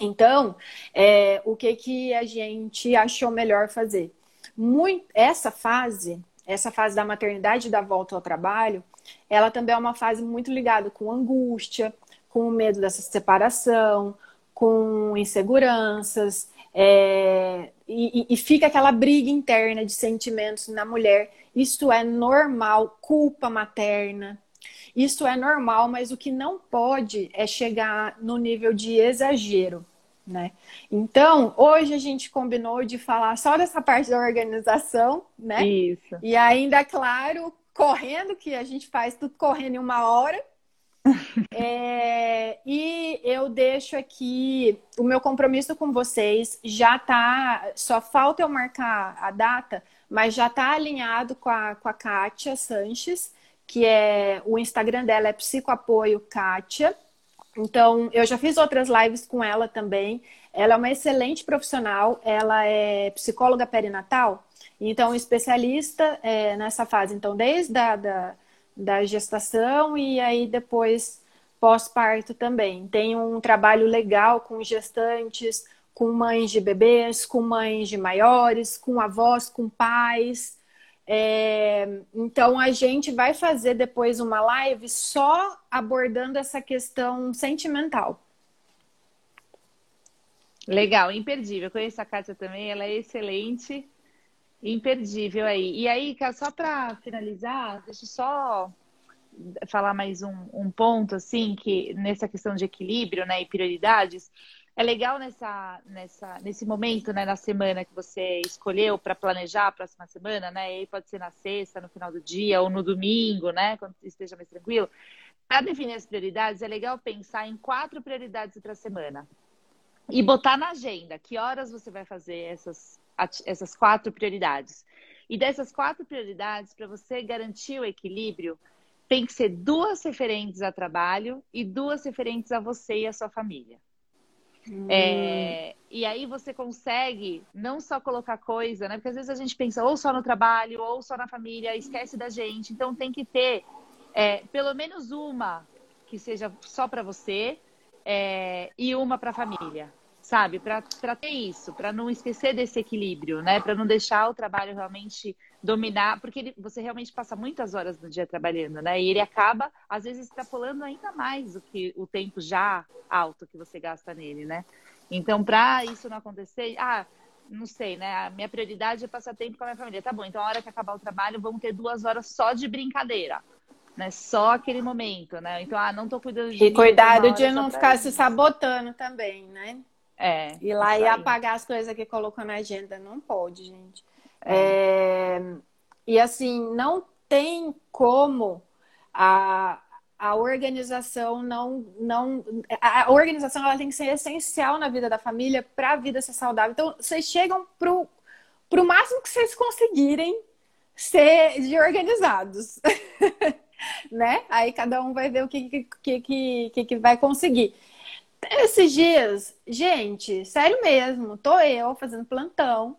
Então, é, o que, que a gente achou melhor fazer? Muito, essa fase, essa fase da maternidade e da volta ao trabalho, ela também é uma fase muito ligada com angústia, com o medo dessa separação, com inseguranças, é, e, e, fica aquela briga interna de sentimentos na mulher. Isso é normal, culpa materna. Isso é normal, mas o que não pode é chegar no nível de exagero né? Então, hoje a gente combinou de falar só dessa parte da organização, né? Isso. E ainda, claro, correndo, que a gente faz tudo correndo em uma hora. *laughs* é, e eu deixo aqui o meu compromisso com vocês já tá. Só falta eu marcar a data, mas já tá alinhado com a, com a Kátia Sanches, que é o Instagram dela é Psicoapoio Kátia. Então, eu já fiz outras lives com ela também. Ela é uma excelente profissional, ela é psicóloga perinatal, então especialista é, nessa fase. Então, desde a da, da gestação e aí depois pós-parto também. Tem um trabalho legal com gestantes, com mães de bebês, com mães de maiores, com avós, com pais. É, então a gente vai fazer depois uma live só abordando essa questão sentimental. Legal, imperdível. Eu conheço a Kátia também, ela é excelente, imperdível aí. E aí, só para finalizar, deixa eu só falar mais um, um ponto, assim, que nessa questão de equilíbrio né, e prioridades é legal nessa, nessa, nesse momento, né, na semana que você escolheu para planejar a próxima semana, né? E aí pode ser na sexta, no final do dia, ou no domingo, né? Quando esteja mais tranquilo. Para definir as prioridades, é legal pensar em quatro prioridades para a semana. E botar na agenda que horas você vai fazer essas, essas quatro prioridades. E dessas quatro prioridades, para você garantir o equilíbrio, tem que ser duas referentes a trabalho e duas referentes a você e a sua família. Hum. É, e aí você consegue não só colocar coisa, né? Porque às vezes a gente pensa ou só no trabalho, ou só na família, esquece da gente. Então tem que ter é, pelo menos uma que seja só para você é, e uma para a família, sabe? Para ter isso, para não esquecer desse equilíbrio, né? Para não deixar o trabalho realmente dominar, porque ele, você realmente passa muitas horas no dia trabalhando, né? E ele acaba, às vezes, extrapolando ainda mais do que o tempo já alto que você gasta nele, né? Então, para isso não acontecer, ah, não sei, né? A minha prioridade é passar tempo com a minha família. Tá bom, então a hora que acabar o trabalho, vamos ter duas horas só de brincadeira. Né? Só aquele momento, né? Então, ah, não tô cuidando de. E cuidado de não ficar se sabotando também, né? É. Ir lá e apagar as coisas que colocou na agenda. Não pode, gente. É. E assim, não tem como a, a organização não não a organização ela tem que ser essencial na vida da família para a vida ser saudável. Então, vocês chegam pro pro máximo que vocês conseguirem ser de organizados. *laughs* né? Aí cada um vai ver o que que, que, que, que vai conseguir. Esses dias, gente, sério mesmo, tô eu fazendo plantão.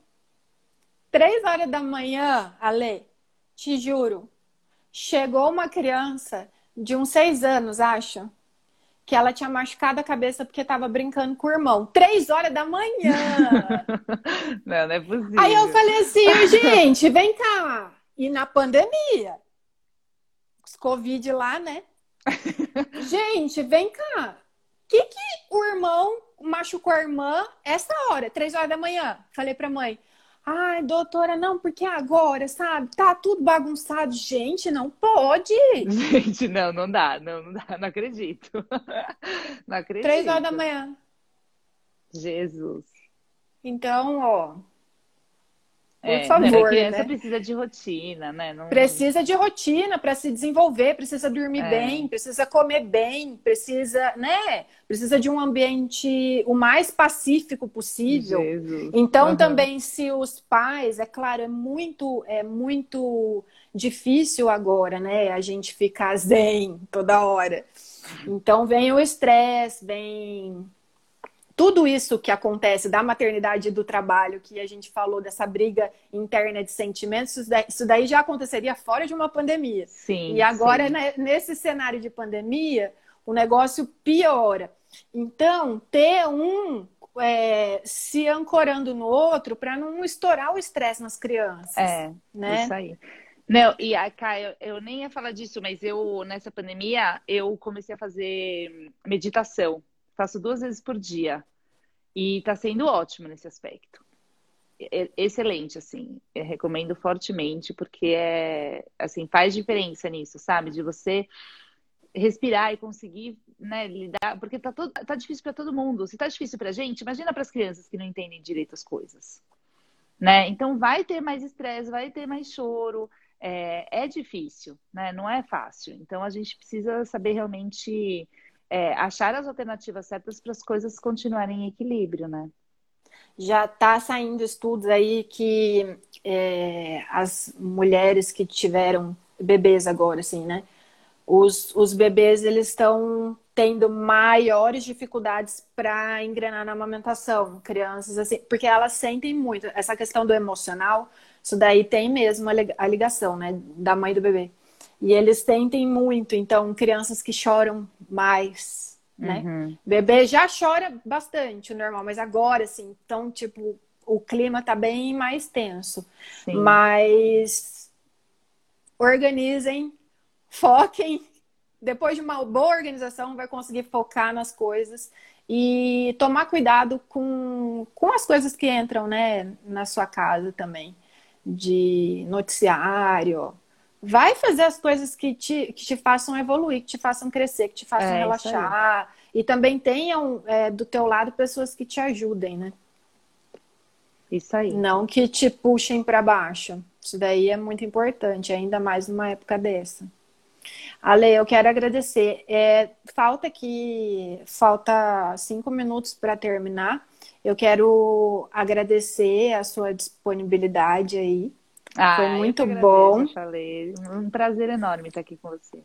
Três horas da manhã, Ale, te juro, chegou uma criança de uns seis anos, acho, que ela tinha machucado a cabeça porque estava brincando com o irmão. Três horas da manhã. *laughs* não, não é possível. Aí eu falei assim, gente, vem cá. E na pandemia, os Covid lá, né? *laughs* gente, vem cá. O que, que o irmão machucou a irmã essa hora, três horas da manhã? Falei pra mãe. Ai, doutora, não, porque agora, sabe? Tá tudo bagunçado. Gente, não pode. *laughs* Gente, não, não dá, não, não dá, não acredito. *laughs* Não acredito. Três horas da manhã. Jesus. Então, ó, por é, favor. A criança né? precisa de rotina, né? Não... Precisa de rotina para se desenvolver, precisa dormir é. bem, precisa comer bem, precisa, né? Precisa de um ambiente o mais pacífico possível. Jesus. Então, uhum. também, se os pais, é claro, é muito, é muito difícil agora, né? A gente ficar *laughs* zen toda hora. Então, vem o estresse, vem tudo isso que acontece da maternidade e do trabalho, que a gente falou dessa briga interna de sentimentos, isso daí, já aconteceria fora de uma pandemia. Sim. E agora, sim. Né, nesse cenário de pandemia, o negócio piora. Então, ter um é, se ancorando no outro para não estourar o estresse nas crianças. É, né? isso aí. Não, e a Caio, eu nem ia falar disso, mas eu, nessa pandemia, eu comecei a fazer meditação. Faço duas vezes por dia. E está sendo ótimo nesse aspecto. Excelente, assim. Eu recomendo fortemente, porque é, assim, faz diferença nisso, sabe? De você respirar e conseguir né, lidar, porque tá, todo, tá difícil para todo mundo. Se tá difícil pra gente, imagina para as crianças que não entendem direito as coisas. Né? Então vai ter mais estresse, vai ter mais choro. É, é difícil, né? Não é fácil. Então a gente precisa saber realmente é, achar as alternativas certas para as coisas continuarem em equilíbrio, né? Já está saindo estudos aí que é, as mulheres que tiveram bebês agora, assim, né? Os, os bebês, eles estão tendo maiores dificuldades para engrenar na amamentação, crianças assim, porque elas sentem muito. Essa questão do emocional, isso daí tem mesmo a ligação, né, da mãe do bebê. E eles tentem muito, então, crianças que choram mais, né? Uhum. Bebê já chora bastante, o normal, mas agora, assim, então, tipo, o clima tá bem mais tenso. Sim. Mas organizem, foquem. Depois de uma boa organização, vai conseguir focar nas coisas e tomar cuidado com, com as coisas que entram, né, na sua casa também. De noticiário, vai fazer as coisas que te, que te façam evoluir, que te façam crescer, que te façam é, relaxar. E também tenham é, do teu lado pessoas que te ajudem, né? Isso aí. Não que te puxem para baixo. Isso daí é muito importante, ainda mais numa época dessa. Ale, eu quero agradecer. É, falta aqui, falta cinco minutos para terminar. Eu quero agradecer a sua disponibilidade aí ah, Foi muito bom. Um prazer enorme estar aqui com você.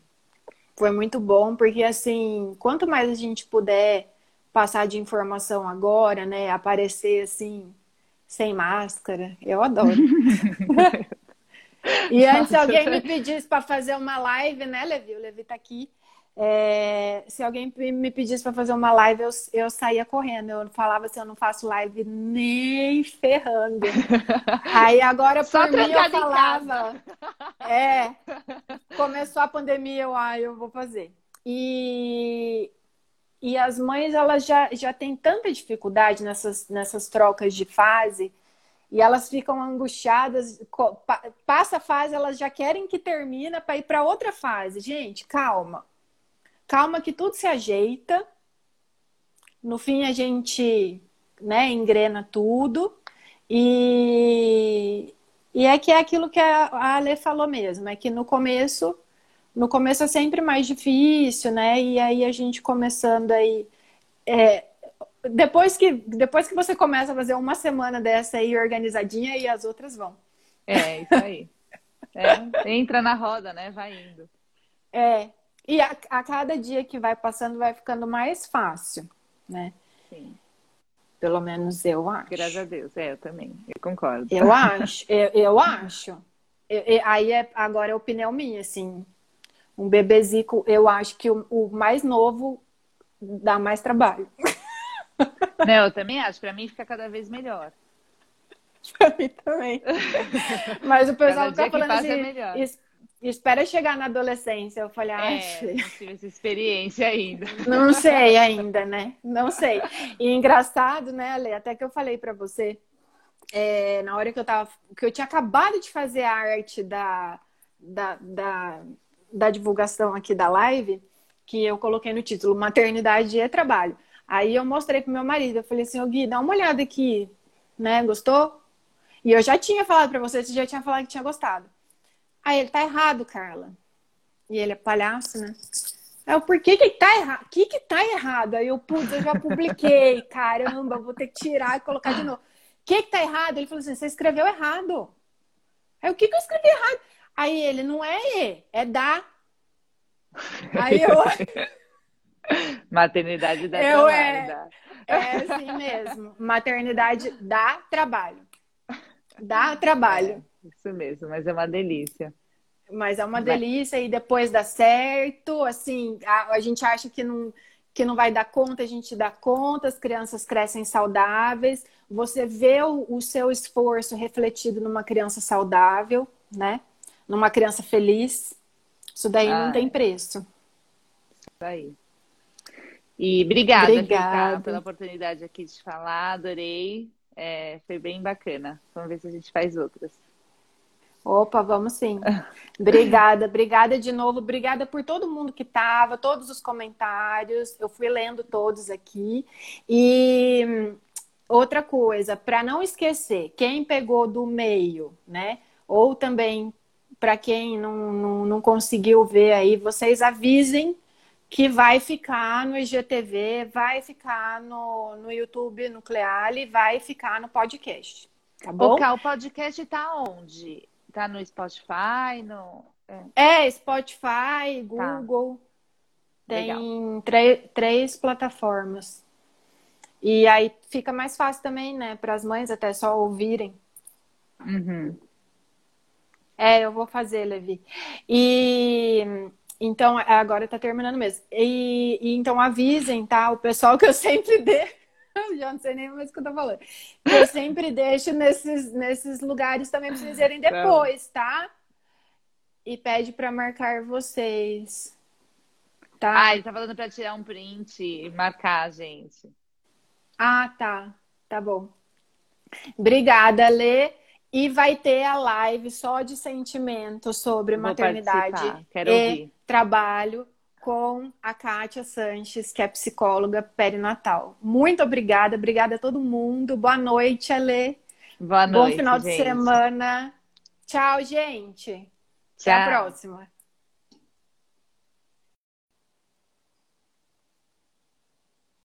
Foi muito bom, porque assim, quanto mais a gente puder passar de informação agora, né? Aparecer assim, sem máscara, eu adoro. *laughs* e antes Nossa, alguém me pedisse para fazer uma live, né, Levi? O Levi tá aqui. É, se alguém me pedisse para fazer uma live, eu, eu saía correndo. Eu falava assim, eu não faço live nem ferrando. *laughs* Aí agora por mim eu falava. É. *laughs* Começou a pandemia, eu, ah, eu vou fazer. E, e as mães, elas já, já têm tanta dificuldade nessas, nessas trocas de fase e elas ficam angustiadas. Passa a fase, elas já querem que termina para ir para outra fase. Gente, calma calma que tudo se ajeita. No fim a gente, né, engrena tudo. E, e é que é aquilo que a Ale falou mesmo, é que no começo, no começo é sempre mais difícil, né? E aí a gente começando aí. É, depois, que, depois que você começa a fazer uma semana dessa aí organizadinha, e as outras vão. É, isso aí. É, entra na roda, né? Vai indo. É, e a, a, cada dia que vai passando vai ficando mais fácil, né? Sim. Pelo menos eu acho. Graças a Deus, é, eu também, eu concordo. Eu *laughs* acho, eu, eu acho. Eu, eu, aí é, agora é opinião minha, assim. Um bebezico, eu acho que o, o mais novo dá mais trabalho. *laughs* Não, eu também acho. Para mim fica cada vez melhor. pra mim também. *laughs* Mas o pessoal tá falando assim, é espera chegar na adolescência. Eu falei, ah, é, não tive essa experiência ainda. *laughs* Não sei ainda, né? Não sei. E engraçado, né, Ale? Até que eu falei para você, é, na hora que eu tava, que eu tinha acabado de fazer a arte da, da, da, da divulgação aqui da live, que eu coloquei no título Maternidade é Trabalho. Aí eu mostrei pro meu marido, eu falei assim, ô Gui, dá uma olhada aqui, né? Gostou? E eu já tinha falado para você, você já tinha falado que tinha gostado. Aí ele, tá errado, Carla. E ele é palhaço, né? Aí eu, por que que tá errado? O que que tá errado? Aí eu, putz, eu já publiquei. *laughs* Caramba, vou ter que tirar e colocar de novo. O que que tá errado? Ele falou assim, você escreveu errado. Aí o que que eu escrevi errado? Aí ele, não é E, é da. Aí eu... *laughs* Maternidade dá eu trabalho. É, é assim mesmo. Maternidade dá trabalho. Dá trabalho. Isso mesmo, mas é uma delícia. Mas é uma delícia e depois dá certo. Assim, a, a gente acha que não, que não vai dar conta, a gente dá conta, as crianças crescem saudáveis. Você vê o, o seu esforço refletido numa criança saudável, né? Numa criança feliz. Isso daí não tem preço. Isso aí. E obrigada, obrigada. pela oportunidade aqui de falar, adorei. É, foi bem bacana. Vamos ver se a gente faz outras. Opa, vamos sim. *laughs* Obrigada, obrigada de novo, obrigada por todo mundo que estava, todos os comentários. Eu fui lendo todos aqui. E outra coisa, para não esquecer, quem pegou do meio, né? Ou também para quem não, não, não conseguiu ver aí, vocês avisem que vai ficar no IGTV, vai ficar no, no YouTube Nucleale, vai ficar no podcast. Tá bom? O, o podcast tá onde? Tá no Spotify? No... É, é Spotify, tá. Google. Tá. Tem três plataformas. E aí fica mais fácil também, né? Para as mães até só ouvirem. Uhum. É, eu vou fazer, Levi. E então, agora tá terminando mesmo. E, e, então avisem, tá? O pessoal que eu *laughs* sempre dê. *laughs* Já não sei nem mais o que eu tô falando. Eu sempre deixo nesses, nesses lugares também pra vocês irem depois, tá? E pede para marcar vocês. Tá? Ah, ele tá falando pra tirar um print e marcar a gente. Ah, tá. Tá bom. Obrigada, Lê. E vai ter a live só de sentimento sobre Vou maternidade e ouvir. trabalho com a Kátia Sanches, que é psicóloga perinatal. Muito obrigada, obrigada a todo mundo. Boa noite, Ale. Boa noite. Bom final gente. de semana. Tchau, gente. Tchau. Até a próxima.